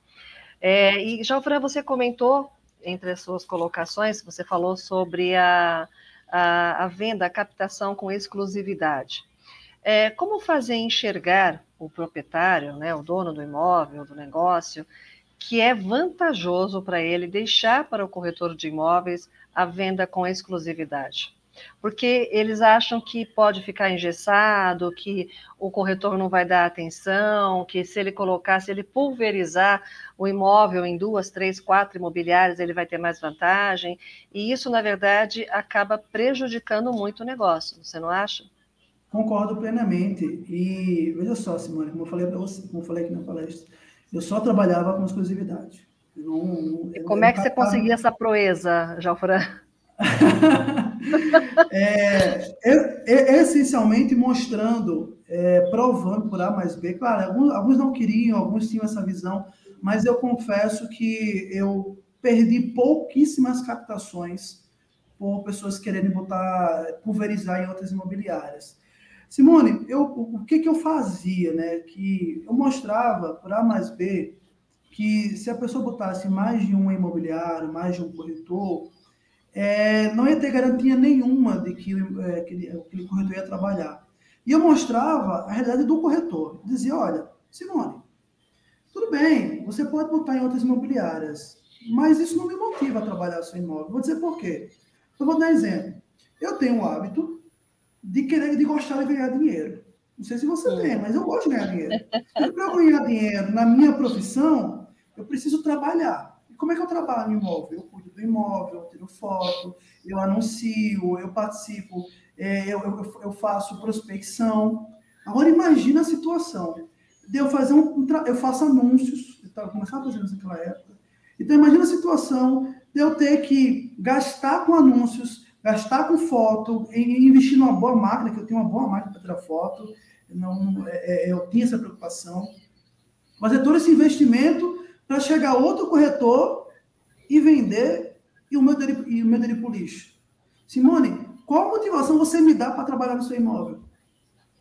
É, e, Jalfran, você comentou, entre as suas colocações, você falou sobre a, a, a venda, a captação com exclusividade. É, como fazer enxergar o proprietário, né, o dono do imóvel, do negócio, que é vantajoso para ele deixar para o corretor de imóveis a venda com exclusividade? Porque eles acham que pode ficar engessado, que o corretor não vai dar atenção, que se ele colocar, se ele pulverizar o imóvel em duas, três, quatro imobiliárias, ele vai ter mais vantagem, e isso, na verdade, acaba prejudicando muito o negócio, você não acha? Concordo plenamente. E veja só, Simone, como eu falei para você, como eu falei aqui na palestra, eu só trabalhava com exclusividade. Não, não, e como é que você conseguia essa proeza, Jalfran? é, é, é, essencialmente mostrando, é, provando por A mais B. Claro, alguns, alguns não queriam, alguns tinham essa visão, mas eu confesso que eu perdi pouquíssimas captações por pessoas querendo botar, pulverizar em outras imobiliárias. Simone, eu, o que, que eu fazia, né? Que eu mostrava por A mais B que se a pessoa botasse mais de um imobiliário, mais de um corretor, é, não ia ter garantia nenhuma de que é, aquele, aquele corretor ia trabalhar. E eu mostrava a realidade do corretor. Dizia, olha, Simone, tudo bem, você pode botar em outras imobiliárias, mas isso não me motiva a trabalhar seu imóvel. Vou dizer por quê. Eu vou dar um exemplo. Eu tenho o hábito de querer, de gostar de ganhar dinheiro. Não sei se você tem, mas eu gosto de ganhar dinheiro. E para eu ganhar dinheiro na minha profissão, eu preciso trabalhar como é que eu trabalho no imóvel? Eu cuido do imóvel, eu tiro foto, eu anuncio, eu participo, é, eu, eu, eu, faço prospecção. Agora imagina a situação de eu fazer um, eu faço anúncios, eu começava a fazer isso naquela época. Então imagina a situação de eu ter que gastar com anúncios, gastar com foto, investir numa boa máquina, que eu tenho uma boa máquina para tirar foto, não, é, é, eu tinha essa preocupação. Fazer todo esse investimento para chegar outro corretor e vender e o meu dele, e o meu dele por lixo. Simone, qual motivação você me dá para trabalhar no seu imóvel?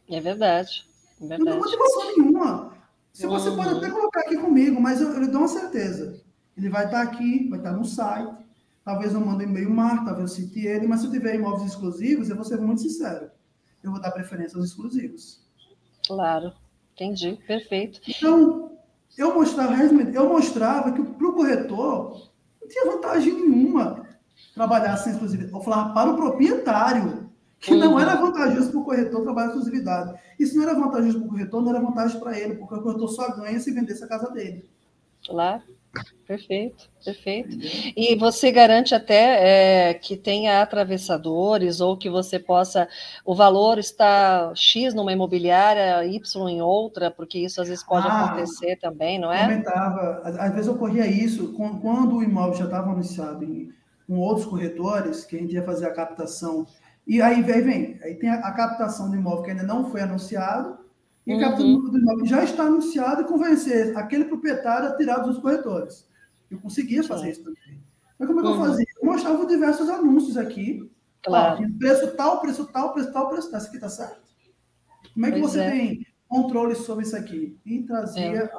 É verdade. É verdade. Não tem motivação nenhuma. Se você uhum. pode até colocar aqui comigo, mas eu, eu lhe dou uma certeza. Ele vai estar aqui, vai estar no site. Talvez eu mande um e-mail mar, talvez eu cite ele, mas se eu tiver imóveis exclusivos, eu vou ser muito sincero. Eu vou dar preferência aos exclusivos. Claro, entendi, perfeito. Então, eu mostrava, eu mostrava que para o corretor não tinha vantagem nenhuma trabalhar sem exclusividade. Eu falava para o proprietário, que uhum. não era vantajoso para o corretor trabalhar em exclusividade. Se não era vantajoso para o corretor, não era vantagem para ele, porque o corretor só ganha se vendesse a casa dele. Claro. Perfeito, perfeito. E você garante até é, que tenha atravessadores ou que você possa. O valor está X numa imobiliária, Y em outra, porque isso às vezes pode ah, acontecer também, não é? Comentava, às vezes ocorria isso quando o imóvel já estava anunciado em, com outros corretores, que a gente ia fazer a captação. E aí vem, vem aí tem a, a captação do imóvel que ainda não foi anunciado, e uhum. captação do imóvel já está anunciado e convencer aquele proprietário a tirar dos corretores. Eu conseguia fazer isso também. Mas como é que eu uhum. fazia? Eu mostrava diversos anúncios aqui. Claro. Preço tal, preço tal, preço tal, preço tal. Isso aqui está certo? Como é que pois você é. tem controle sobre isso aqui? E trazia é.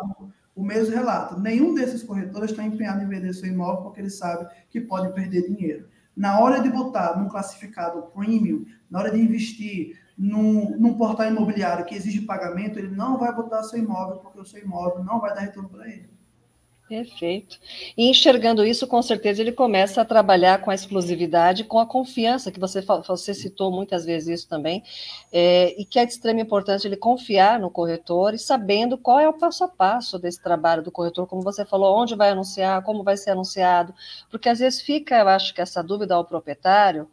o mesmo relato. Nenhum desses corretores está empenhado em vender seu imóvel porque ele sabe que pode perder dinheiro. Na hora de botar num classificado premium, na hora de investir num, num portal imobiliário que exige pagamento, ele não vai botar seu imóvel porque o seu imóvel não vai dar retorno para ele. Perfeito. E enxergando isso, com certeza ele começa a trabalhar com a exclusividade, com a confiança, que você, você citou muitas vezes isso também, é, e que é de extrema importância ele confiar no corretor e sabendo qual é o passo a passo desse trabalho do corretor, como você falou, onde vai anunciar, como vai ser anunciado, porque às vezes fica, eu acho que essa dúvida ao proprietário,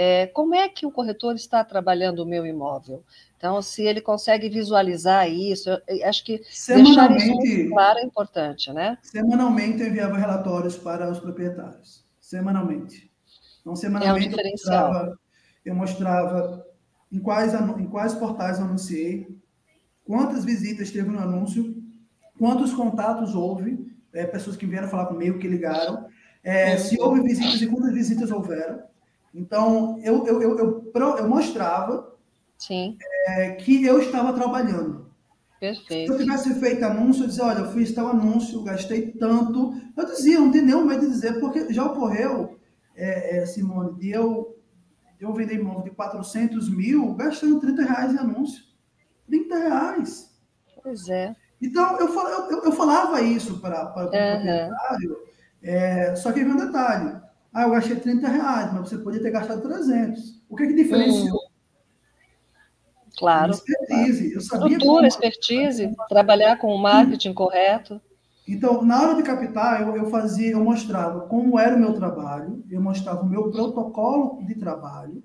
é, como é que o corretor está trabalhando o meu imóvel? Então, se ele consegue visualizar isso, acho que deixar isso claro é importante, né? Semanalmente eu enviava relatórios para os proprietários. Semanalmente. Então, semanalmente é um. Eu, mostrava, eu mostrava em quais, em quais portais eu anunciei, quantas visitas teve no anúncio, quantos contatos houve, é, pessoas que vieram falar comigo, que ligaram, é, se houve visitas e quantas visitas houveram. Então, eu, eu, eu, eu, mostrava Sim. É, que eu estava trabalhando. Perfeito. Se eu tivesse feito anúncio, eu dizia, olha, eu fiz tal anúncio, gastei tanto. Eu dizia, não tem nenhum medo de dizer, porque já ocorreu, é, é, Simone, de eu, eu vender imóvel de 400 mil gastando 30 reais em anúncio. 30 reais. Pois é. Então, eu, eu, eu falava isso para o uhum. proprietário, é, só que vem um detalhe. Ah, eu gastei 30 reais, mas você podia ter gastado 300. O que, que diferenciou? Uhum. Claro. Expertise. Eu sabia Estrutura, expertise, trabalhar com o marketing correto. Então, na hora de captar, eu, eu fazia, eu mostrava como era o meu trabalho, eu mostrava o meu protocolo de trabalho,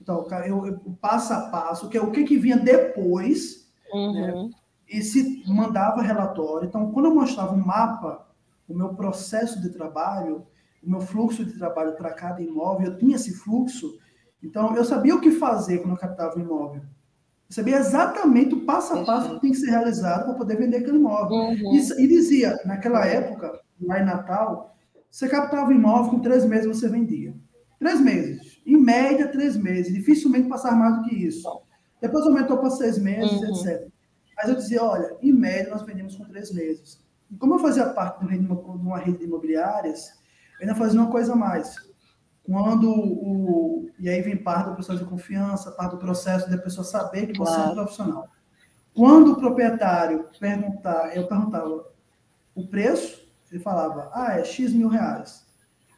então, eu, eu passo a passo, que é o que, que vinha depois, uhum. né? e se mandava relatório. Então, quando eu mostrava um mapa, o meu processo de trabalho, o meu fluxo de trabalho para cada imóvel, eu tinha esse fluxo, então eu sabia o que fazer quando eu captava o imóvel. Eu sabia exatamente o passo a passo que tem que ser realizado para poder vender aquele imóvel. Uhum. E, e, dizia, naquela época, lá em Natal, você captava imóvel, com três meses você vendia. Três meses. Em média, três meses. Dificilmente passar mais do que isso. Depois aumentou para seis meses, uhum. etc. Mas eu dizia, olha, em média nós vendemos com três meses. E como eu fazia parte de uma rede de imobiliárias, ainda fazia uma coisa a mais quando o. E aí vem parte do processo de confiança, parte do processo da pessoa saber que você claro. é um profissional. Quando o proprietário perguntar, eu perguntava o preço, ele falava, ah, é X mil reais.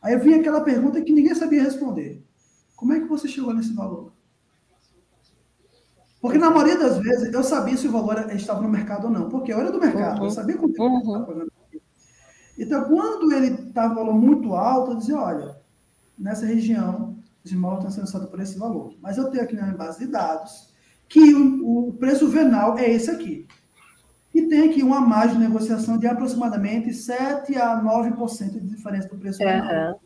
Aí vinha aquela pergunta que ninguém sabia responder. Como é que você chegou nesse valor? Porque na maioria das vezes eu sabia se o valor estava no mercado ou não, porque eu era do mercado, uhum. eu sabia quanto uhum. eu estava pagando. Então, quando ele estava valor muito alto, eu dizia, olha, nessa região, os imóveis estão sendo lançados por esse valor. Mas eu tenho aqui na minha base de dados que o, o preço venal é esse aqui. E tem aqui uma margem de negociação de aproximadamente 7 a 9% de diferença do preço venal.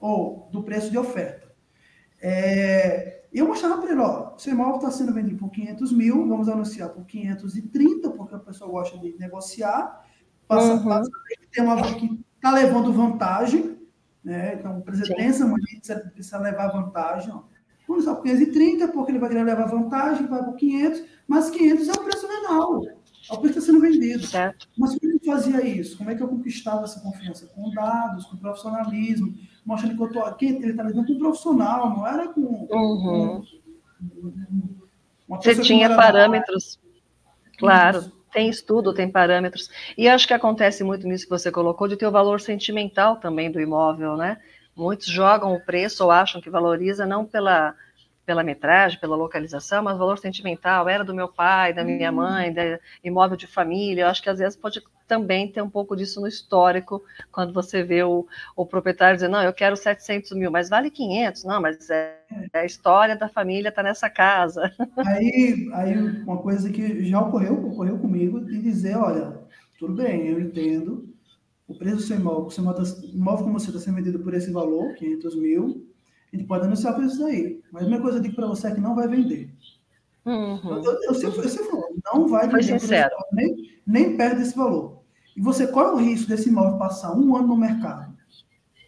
Ou do preço de oferta. É, eu mostrava para ele, ó, seu imóvel está sendo vendido por 500 mil, vamos anunciar por 530, porque a pessoa gosta de negociar, passa, uhum. passa tem uma que está levando vantagem, né? Então, tem essa mulher precisa, precisa levar vantagem, ó. Vamos por 530, porque ele vai querer levar vantagem, vai por 500, mas 500 é o preço venal, é o preço que está sendo vendido. Certo. Mas como ele fazia isso? Como é que eu conquistava essa confiança? Com dados, com profissionalismo, mostrando que eu estou aqui, ele está lidando com um profissional, não era com. Uhum. com Você tinha parâmetros, claro. Tem estudo, tem parâmetros. E acho que acontece muito nisso que você colocou, de ter o valor sentimental também do imóvel, né? Muitos jogam o preço ou acham que valoriza não pela pela metragem, pela localização, mas valor sentimental, era do meu pai, da minha uhum. mãe, da imóvel de família. Eu acho que às vezes pode também ter um pouco disso no histórico, quando você vê o, o proprietário dizendo, não, eu quero 700 mil, mas vale 500, não, mas é, é a história da família está nessa casa. Aí, aí uma coisa que já ocorreu, ocorreu comigo, de dizer, olha, tudo bem, eu entendo, o preço do seu imóvel, o seu imóvel como você está sendo vendido por esse valor, 500 mil, a gente pode anunciar por isso daí. Mas a primeira coisa eu digo para você é que não vai vender. Uhum. Eu, eu, sempre, eu sempre falo, não vai vender sincero. nem, nem perto desse valor. E você corre o risco desse imóvel passar um ano no mercado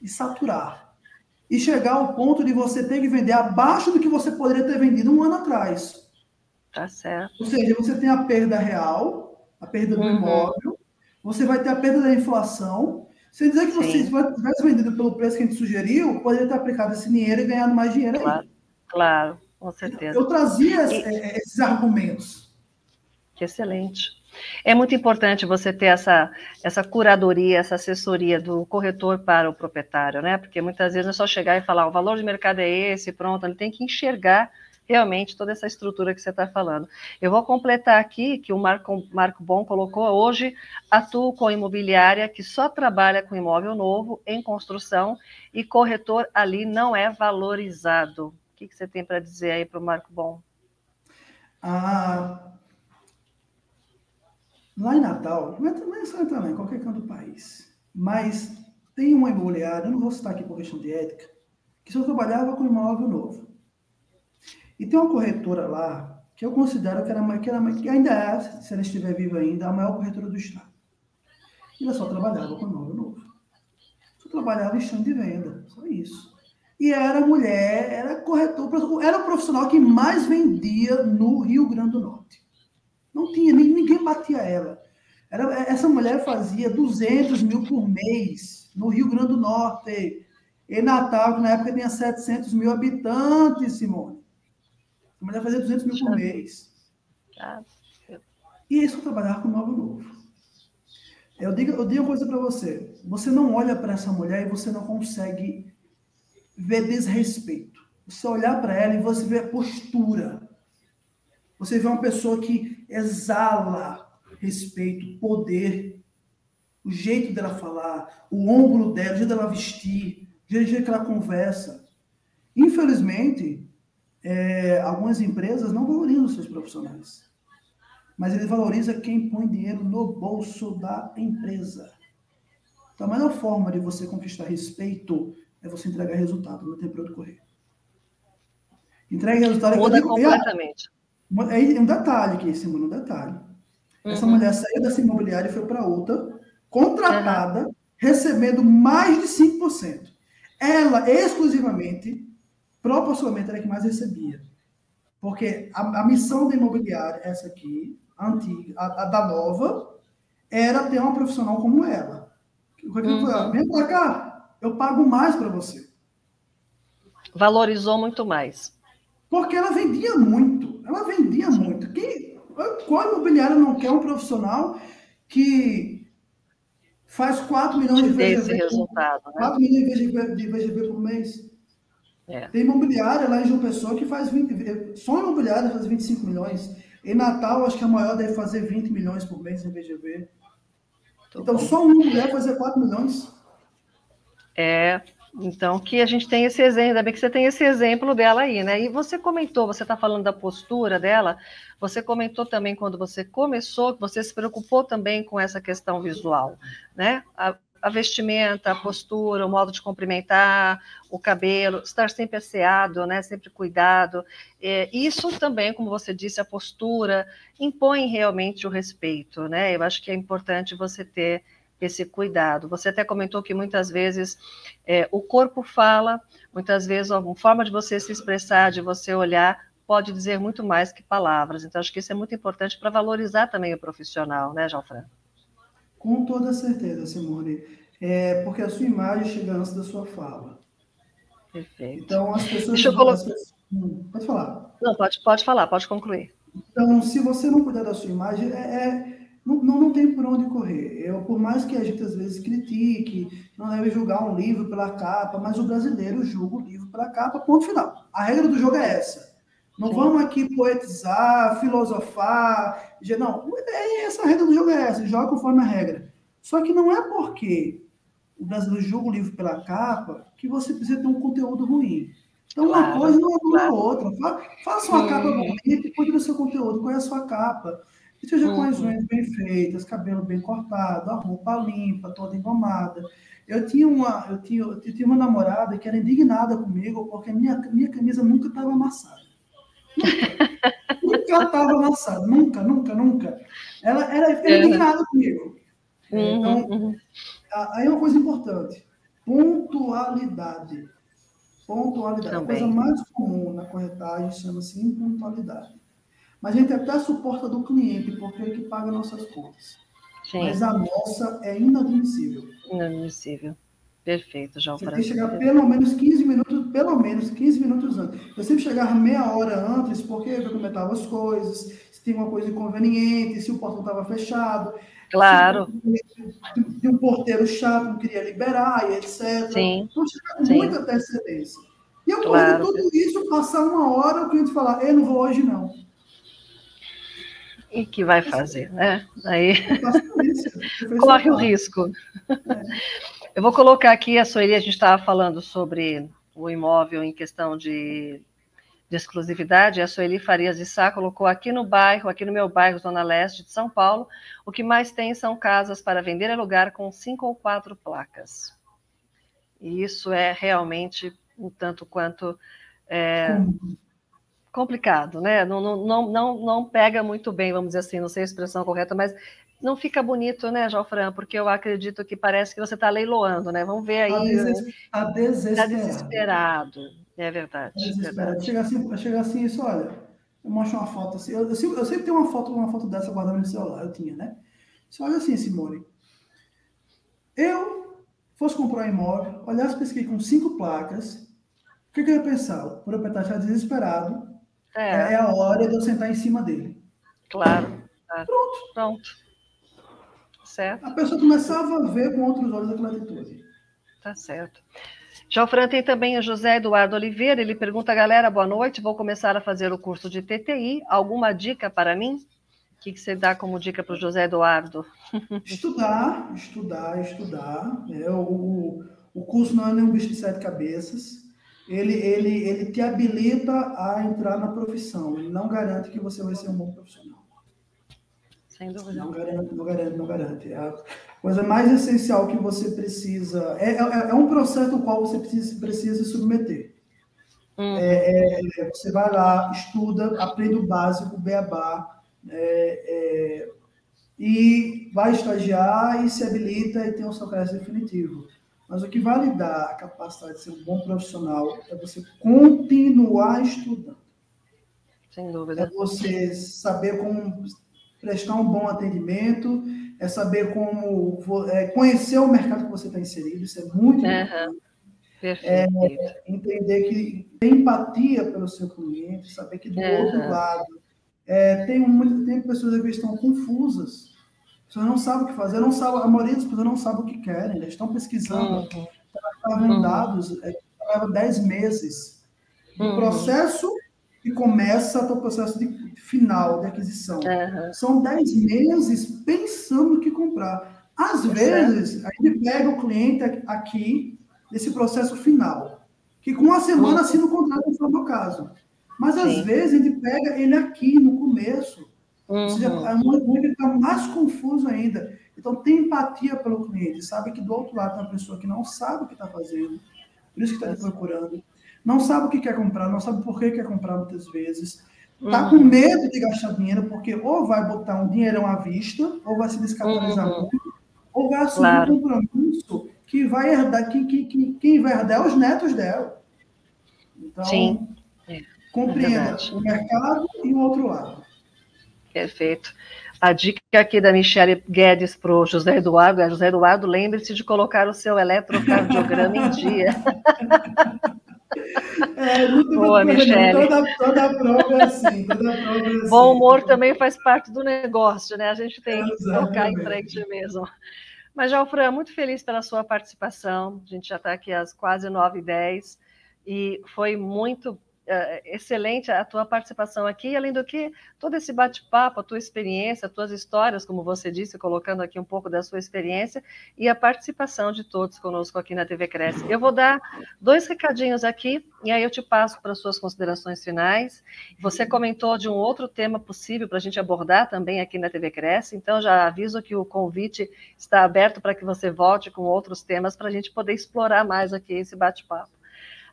e saturar. E chegar ao ponto de você ter que vender abaixo do que você poderia ter vendido um ano atrás. Tá certo. Ou seja, você tem a perda real, a perda do uhum. imóvel, você vai ter a perda da inflação se dizer que Sim. você tivesse vendido pelo preço que a gente sugeriu, poderia ter aplicado esse dinheiro e ganhado mais dinheiro claro, aí. Claro, com certeza. Eu trazia e... É, esses argumentos. Que excelente. É muito importante você ter essa, essa curadoria, essa assessoria do corretor para o proprietário, né? Porque muitas vezes não é só chegar e falar o valor de mercado é esse, pronto, ele tem que enxergar realmente toda essa estrutura que você está falando. Eu vou completar aqui que o Marco, Marco Bom colocou hoje, atuo com imobiliária que só trabalha com imóvel novo em construção e corretor ali não é valorizado. O que, que você tem para dizer aí para o Marco Bom? Ah, lá em Natal, mas também só também, em qualquer canto do país, mas tem uma imobiliária, eu não vou citar aqui por questão de ética, que só trabalhava com imóvel novo. E tem uma corretora lá que eu considero que, era, que, era, que ainda é, se ela estiver viva ainda, a maior corretora do Estado. E ela só trabalhava com imóvel novo. Só trabalhava em stand de venda, só isso. E era mulher, era corretor, era o profissional que mais vendia no Rio Grande do Norte. Não tinha, ninguém batia ela. Era, essa mulher fazia 200 mil por mês no Rio Grande do Norte. E Natal, que na época tinha 700 mil habitantes, Simone. A mulher fazia 200 mil por mês. E isso trabalhar com móvel novo. Eu digo, eu digo uma coisa para você. Você não olha para essa mulher e você não consegue ver desrespeito. Você olhar para ela e você vê a postura. Você vê uma pessoa que exala respeito, poder, o jeito dela falar, o ombro dela, o jeito dela vestir, o jeito que ela conversa. Infelizmente, é, algumas empresas não valorizam seus profissionais, mas ele valoriza quem põe dinheiro no bolso da empresa. Então, a melhor forma de você conquistar respeito é você entregar resultado, não tem para outro correr. Entrega resultado. Muda digo, completamente. É um detalhe aqui, Simone, um detalhe. Uhum. Essa mulher saiu dessa imobiliária e foi para outra, contratada, uhum. recebendo mais de 5%. Ela, exclusivamente, proporcionalmente era que mais recebia. Porque a, a missão da imobiliária, essa aqui, a antiga, a, a, da nova, era ter uma profissional como ela. Uhum. Vem para cá, eu pago mais para você. Valorizou muito mais. Porque ela vendia muito. Ela vendia muito. Quem, qual imobiliário não quer um profissional que faz 4 milhões de VGV, resultado, né? 4 milhões de VGV por mês? É. Tem imobiliária lá em João Pessoa que faz 20, só imobiliária faz 25 milhões. Em Natal, acho que a maior deve fazer 20 milhões por mês em VGV. então, bom. só uma mulher fazer 4 milhões? É, então, que a gente tem esse exemplo, ainda bem que você tem esse exemplo dela aí, né? E você comentou, você está falando da postura dela, você comentou também quando você começou, que você se preocupou também com essa questão visual, né? A, a vestimenta, a postura, o modo de cumprimentar, o cabelo, estar sempre asseado, né? Sempre cuidado. É, isso também, como você disse, a postura impõe realmente o respeito, né? Eu acho que é importante você ter esse cuidado. Você até comentou que muitas vezes é, o corpo fala, muitas vezes a forma de você se expressar, de você olhar, pode dizer muito mais que palavras. Então, acho que isso é muito importante para valorizar também o profissional, né, Jalfran? Com toda certeza, Simone. É porque a sua imagem chega antes da sua fala. Perfeito. Então, as pessoas. Deixa eu colocar. Hum, pode falar. Não, pode, pode falar, pode concluir. Então, se você não cuidar da sua imagem, é, é não, não, não, tem por onde correr. Eu, por mais que a gente às vezes critique, não deve julgar um livro pela capa, mas o brasileiro julga o livro pela capa, ponto final. A regra do jogo é essa. Não Sim. vamos aqui poetizar, filosofar, dizer, não, é essa a regra do jogo é essa, joga conforme a regra. Só que não é porque o brasileiro julga o livro pela capa que você precisa ter um conteúdo ruim. Então, claro, uma coisa não é claro. a outra. Faça uma capa bonita e cuide do seu conteúdo, é a sua capa. Uhum. com as unhas bem feitas, cabelo bem cortado, a roupa limpa, toda engomada. Eu tinha uma, eu tinha, eu tinha uma namorada que era indignada comigo porque minha, minha camisa nunca estava amassada. Nunca estava amassada, nunca, nunca, nunca. Ela era, era uhum. indignada comigo. Uhum, então, uhum. aí é uma coisa importante: pontualidade. Pontualidade. Também. A coisa mais comum na corretagem chama-se impontualidade. Mas a gente até suporta do cliente, porque é que paga nossas contas. Sim. Mas a nossa é inadmissível. Inadmissível. Perfeito, João. Você tem que chegar pelo menos 15 minutos, pelo menos 15 minutos antes. Eu sempre chegava meia hora antes, porque eu documentava as coisas, se tem uma coisa inconveniente, se o portão estava fechado. Claro. Se um porteiro chato não queria liberar, e etc. Sim. Então, chega com muita antecedência. E eu claro. tudo isso, passar uma hora, o cliente falar, eu não vou hoje não. E que vai fazer, né? Aí corre o risco. Eu vou colocar aqui a Sueli, a gente estava falando sobre o imóvel em questão de, de exclusividade, a Sueli Farias de Sá colocou aqui no bairro, aqui no meu bairro, Zona Leste de São Paulo, o que mais tem são casas para vender e alugar com cinco ou quatro placas. E isso é realmente um tanto quanto é, complicado, né? Não, não, não, não, pega muito bem, vamos dizer assim, não sei a expressão correta, mas não fica bonito, né, Jofran? Porque eu acredito que parece que você está leiloando, né? Vamos ver aí. Está desesperado. Está desesperado. É verdade. Tá desesperado. Chega assim, chega assim, isso, olha, eu mostro uma foto assim. Eu, eu, sempre, eu sempre tenho uma foto, uma foto dessa guardada no celular, eu tinha, né? Você olha assim, Simone. Eu fosse comprar um imóvel, olhasse para esse com cinco placas, o que, que eu ia pensar? O proprietário está desesperado, é. é a hora de eu sentar em cima dele. Claro. Tá. Pronto. Pronto. Certo. A pessoa começava a ver com outros olhos aquela atitude. Tá certo. Fran tem também o José Eduardo Oliveira, ele pergunta, galera, boa noite, vou começar a fazer o curso de TTI, alguma dica para mim? O que, que você dá como dica para o José Eduardo? Estudar, estudar, estudar. É, o, o curso não é nenhum bicho de sete cabeças ele, ele, ele te habilita a entrar na profissão. Ele não garante que você vai ser um bom profissional. Sem dúvida. Não garante, não garante, não garante. É a coisa mais essencial que você precisa. É, é, é um processo no qual você precisa, precisa se submeter. Uhum. É, é, você vai lá, estuda, aprende o básico, o beabá, é, é, e vai estagiar e se habilita e tem o seu crédito definitivo. Mas o que vai lhe dar a capacidade de ser um bom profissional é você continuar estudando. Sem dúvida. É você saber como prestar um bom atendimento, é saber como é, conhecer o mercado que você está inserido, isso é muito uhum. importante. É, entender que tem empatia pelo seu cliente, saber que do uhum. outro lado é, tem muito tem pessoas que estão confusas pessoas não sabem o que fazer, não sabe, a maioria das pessoas não sabe o que querem, eles estão pesquisando, uhum. estavam uhum. dados, é, leva 10 meses. O uhum. processo que começa até o processo de final de aquisição. Uhum. São 10 meses pensando o que comprar. Às vezes, a gente pega o cliente aqui, nesse processo final, que com uma semana uhum. assina o contrato, não foi o meu caso. Mas, às Sim. vezes, a gente pega ele aqui, no começo. Uhum. Ou seja, um ele está mais confuso ainda. Então, tem empatia pelo cliente. Sabe que do outro lado tem uma pessoa que não sabe o que está fazendo, por isso que está te procurando. Não sabe o que quer comprar, não sabe por que quer comprar muitas vezes. Está com uhum. medo de gastar dinheiro, porque ou vai botar um dinheirão à vista, ou vai se descapitalizar uhum. muito, ou vai assumir claro. um compromisso que vai herdar, que, que, que, quem vai herdar é os netos dela. Então, Sim. É, compreenda é o mercado e o outro lado. Perfeito. A dica aqui da Michelle Guedes para o José Eduardo é: José Eduardo, lembre-se de colocar o seu eletrocardiograma em dia. É, Boa, Michelle. Toda, toda prova é assim, toda prova é assim. Bom humor também faz parte do negócio, né? A gente tem que tocar em frente mesmo. Mas, Jalfran, muito feliz pela sua participação. A gente já está aqui às quase 9h10 e foi muito excelente a tua participação aqui, além do que todo esse bate-papo, a tua experiência, as tuas histórias, como você disse, colocando aqui um pouco da sua experiência e a participação de todos conosco aqui na TV Cresce. Eu vou dar dois recadinhos aqui e aí eu te passo para as suas considerações finais. Você comentou de um outro tema possível para a gente abordar também aqui na TV Cresce, então já aviso que o convite está aberto para que você volte com outros temas para a gente poder explorar mais aqui esse bate-papo.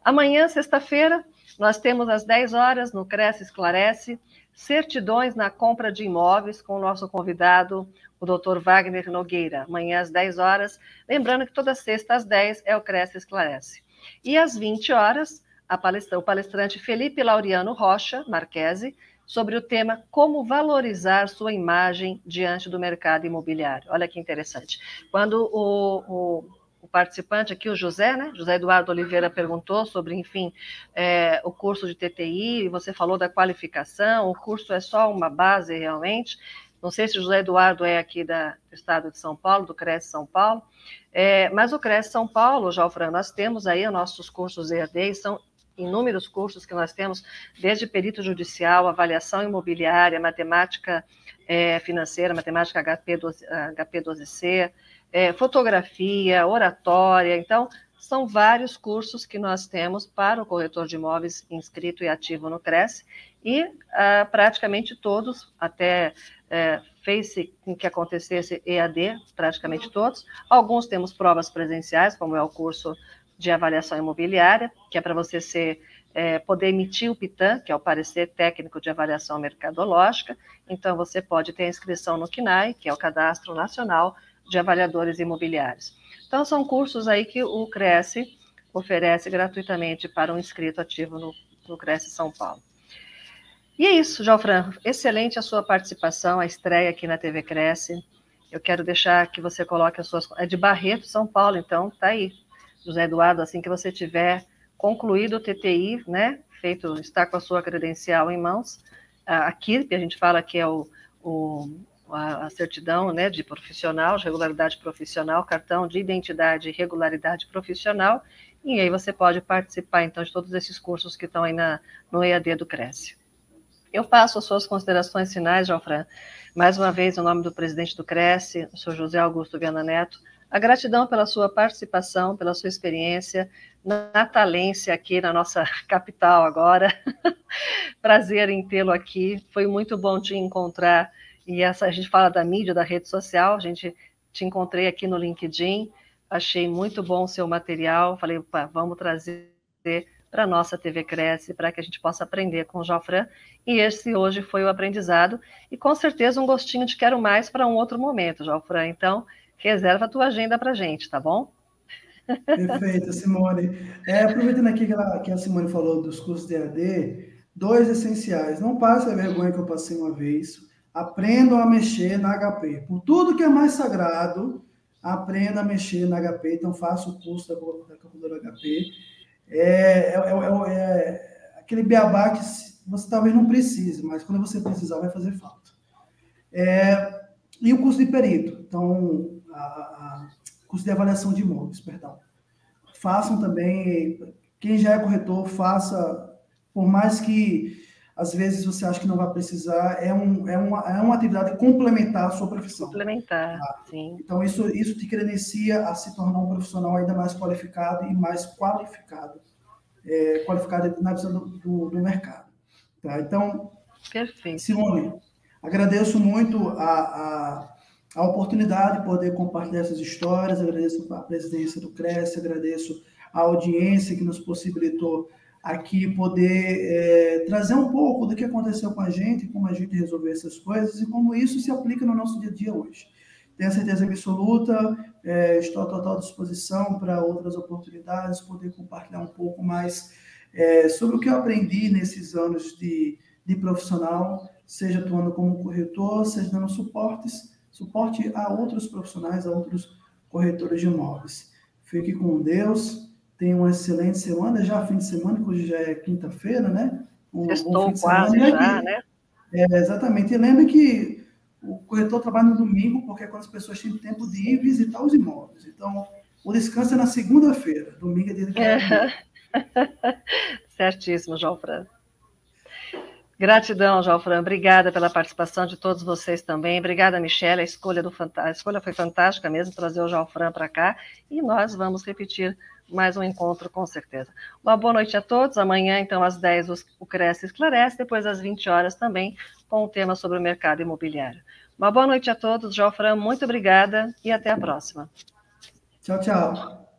Amanhã, sexta-feira, nós temos às 10 horas no Cresce Esclarece certidões na compra de imóveis com o nosso convidado, o Dr. Wagner Nogueira, amanhã às 10 horas. Lembrando que toda sexta às 10 é o Cresce Esclarece. E às 20 horas, palestra, o palestrante Felipe Laureano Rocha Marquese, sobre o tema Como valorizar sua imagem diante do mercado imobiliário. Olha que interessante. Quando o, o o participante aqui, o José, né? José Eduardo Oliveira perguntou sobre, enfim, é, o curso de TTI, você falou da qualificação, o curso é só uma base realmente. Não sei se o José Eduardo é aqui da, do estado de São Paulo, do CRES São Paulo, é, mas o CRES São Paulo, Jalfran, nós temos aí os nossos cursos EAD, são inúmeros cursos que nós temos, desde perito judicial, avaliação imobiliária, matemática é, financeira, matemática HP, 12, HP 12C, é, fotografia, oratória. Então, são vários cursos que nós temos para o corretor de imóveis inscrito e ativo no Cresce, e ah, praticamente todos, até é, fez com que acontecesse EAD, praticamente todos. Alguns temos provas presenciais, como é o curso de avaliação imobiliária, que é para você ser, é, poder emitir o PITAM, que é o parecer técnico de avaliação mercadológica. Então, você pode ter inscrição no CNAE, que é o Cadastro Nacional de avaliadores imobiliários. Então, são cursos aí que o Cresce oferece gratuitamente para um inscrito ativo no, no Cresce São Paulo. E é isso, Jalfran. Excelente a sua participação, a estreia aqui na TV Cresce. Eu quero deixar que você coloque as suas. É de Barreto, São Paulo, então tá aí. José Eduardo, assim que você tiver concluído o TTI, né? Feito, está com a sua credencial em mãos. A KIRP, a gente fala que é o, o a, a, certidão né, de profissional, de regularidade profissional, cartão de identidade e regularidade profissional, e aí você pode participar, então, de todos esses cursos que estão aí na, no EAD do Cresce. Eu passo as suas considerações finais, João-Fran. Mais uma vez, em nome do presidente do Cresce, o senhor José Augusto Viana Neto, a gratidão pela sua participação, pela sua experiência, natalência aqui na nossa capital agora. Prazer em tê-lo aqui. Foi muito bom te encontrar e essa a gente fala da mídia, da rede social, a gente te encontrei aqui no LinkedIn, achei muito bom o seu material, falei, opa, vamos trazer para a nossa TV Cresce, para que a gente possa aprender com o Jofran, e esse hoje foi o aprendizado, e com certeza um gostinho de quero mais para um outro momento, Jofran, então reserva a tua agenda para a gente, tá bom? Perfeito, Simone. É, aproveitando aqui que, ela, que a Simone falou dos cursos de AD, dois essenciais, não passe a vergonha que eu passei uma vez, aprendam a mexer na HP. Por tudo que é mais sagrado, aprenda a mexer na HP. Então, faça o curso da, calculadora HP. É, é, é, é, aquele beabá que você talvez não precise, mas quando você precisar, vai fazer falta. É, e o curso de perito. Então, a, a, curso de avaliação de imóveis, perdão. Façam também, quem já é corretor, faça, por mais que às vezes você acha que não vai precisar, é, um, é, uma, é uma atividade complementar à sua profissão. Complementar, tá? sim. Então, isso, isso te credencia a se tornar um profissional ainda mais qualificado e mais qualificado, é, qualificado na visão do, do, do mercado. Tá? Então, Perfeito. Simone, agradeço muito a, a, a oportunidade de poder compartilhar essas histórias, agradeço a presidência do Cresce, agradeço a audiência que nos possibilitou aqui poder é, trazer um pouco do que aconteceu com a gente, como a gente resolveu essas coisas e como isso se aplica no nosso dia a dia hoje. Tenho certeza absoluta, é, estou à total disposição para outras oportunidades, poder compartilhar um pouco mais é, sobre o que eu aprendi nesses anos de, de profissional, seja atuando como corretor, seja dando suportes, suporte a outros profissionais, a outros corretores de imóveis. Fique com Deus Tenha uma excelente semana, já fim de semana, que hoje já é quinta-feira, né? Um Estou quase já, né? É, exatamente. E lembre que o corretor trabalha no domingo, porque é quando as pessoas têm tempo de ir visitar os imóveis. Então, o descanso é na segunda-feira, domingo é dia de é. Certíssimo, João Fran. Gratidão, João Fran. Obrigada pela participação de todos vocês também. Obrigada, Michelle. A escolha, do, a escolha foi fantástica mesmo, trazer o João Fran para cá. E nós vamos repetir mais um encontro, com certeza. Uma boa noite a todos. Amanhã, então, às 10, o Cresce Esclarece, depois às 20 horas também, com o tema sobre o mercado imobiliário. Uma boa noite a todos. João Fran, muito obrigada e até a próxima. Tchau, tchau.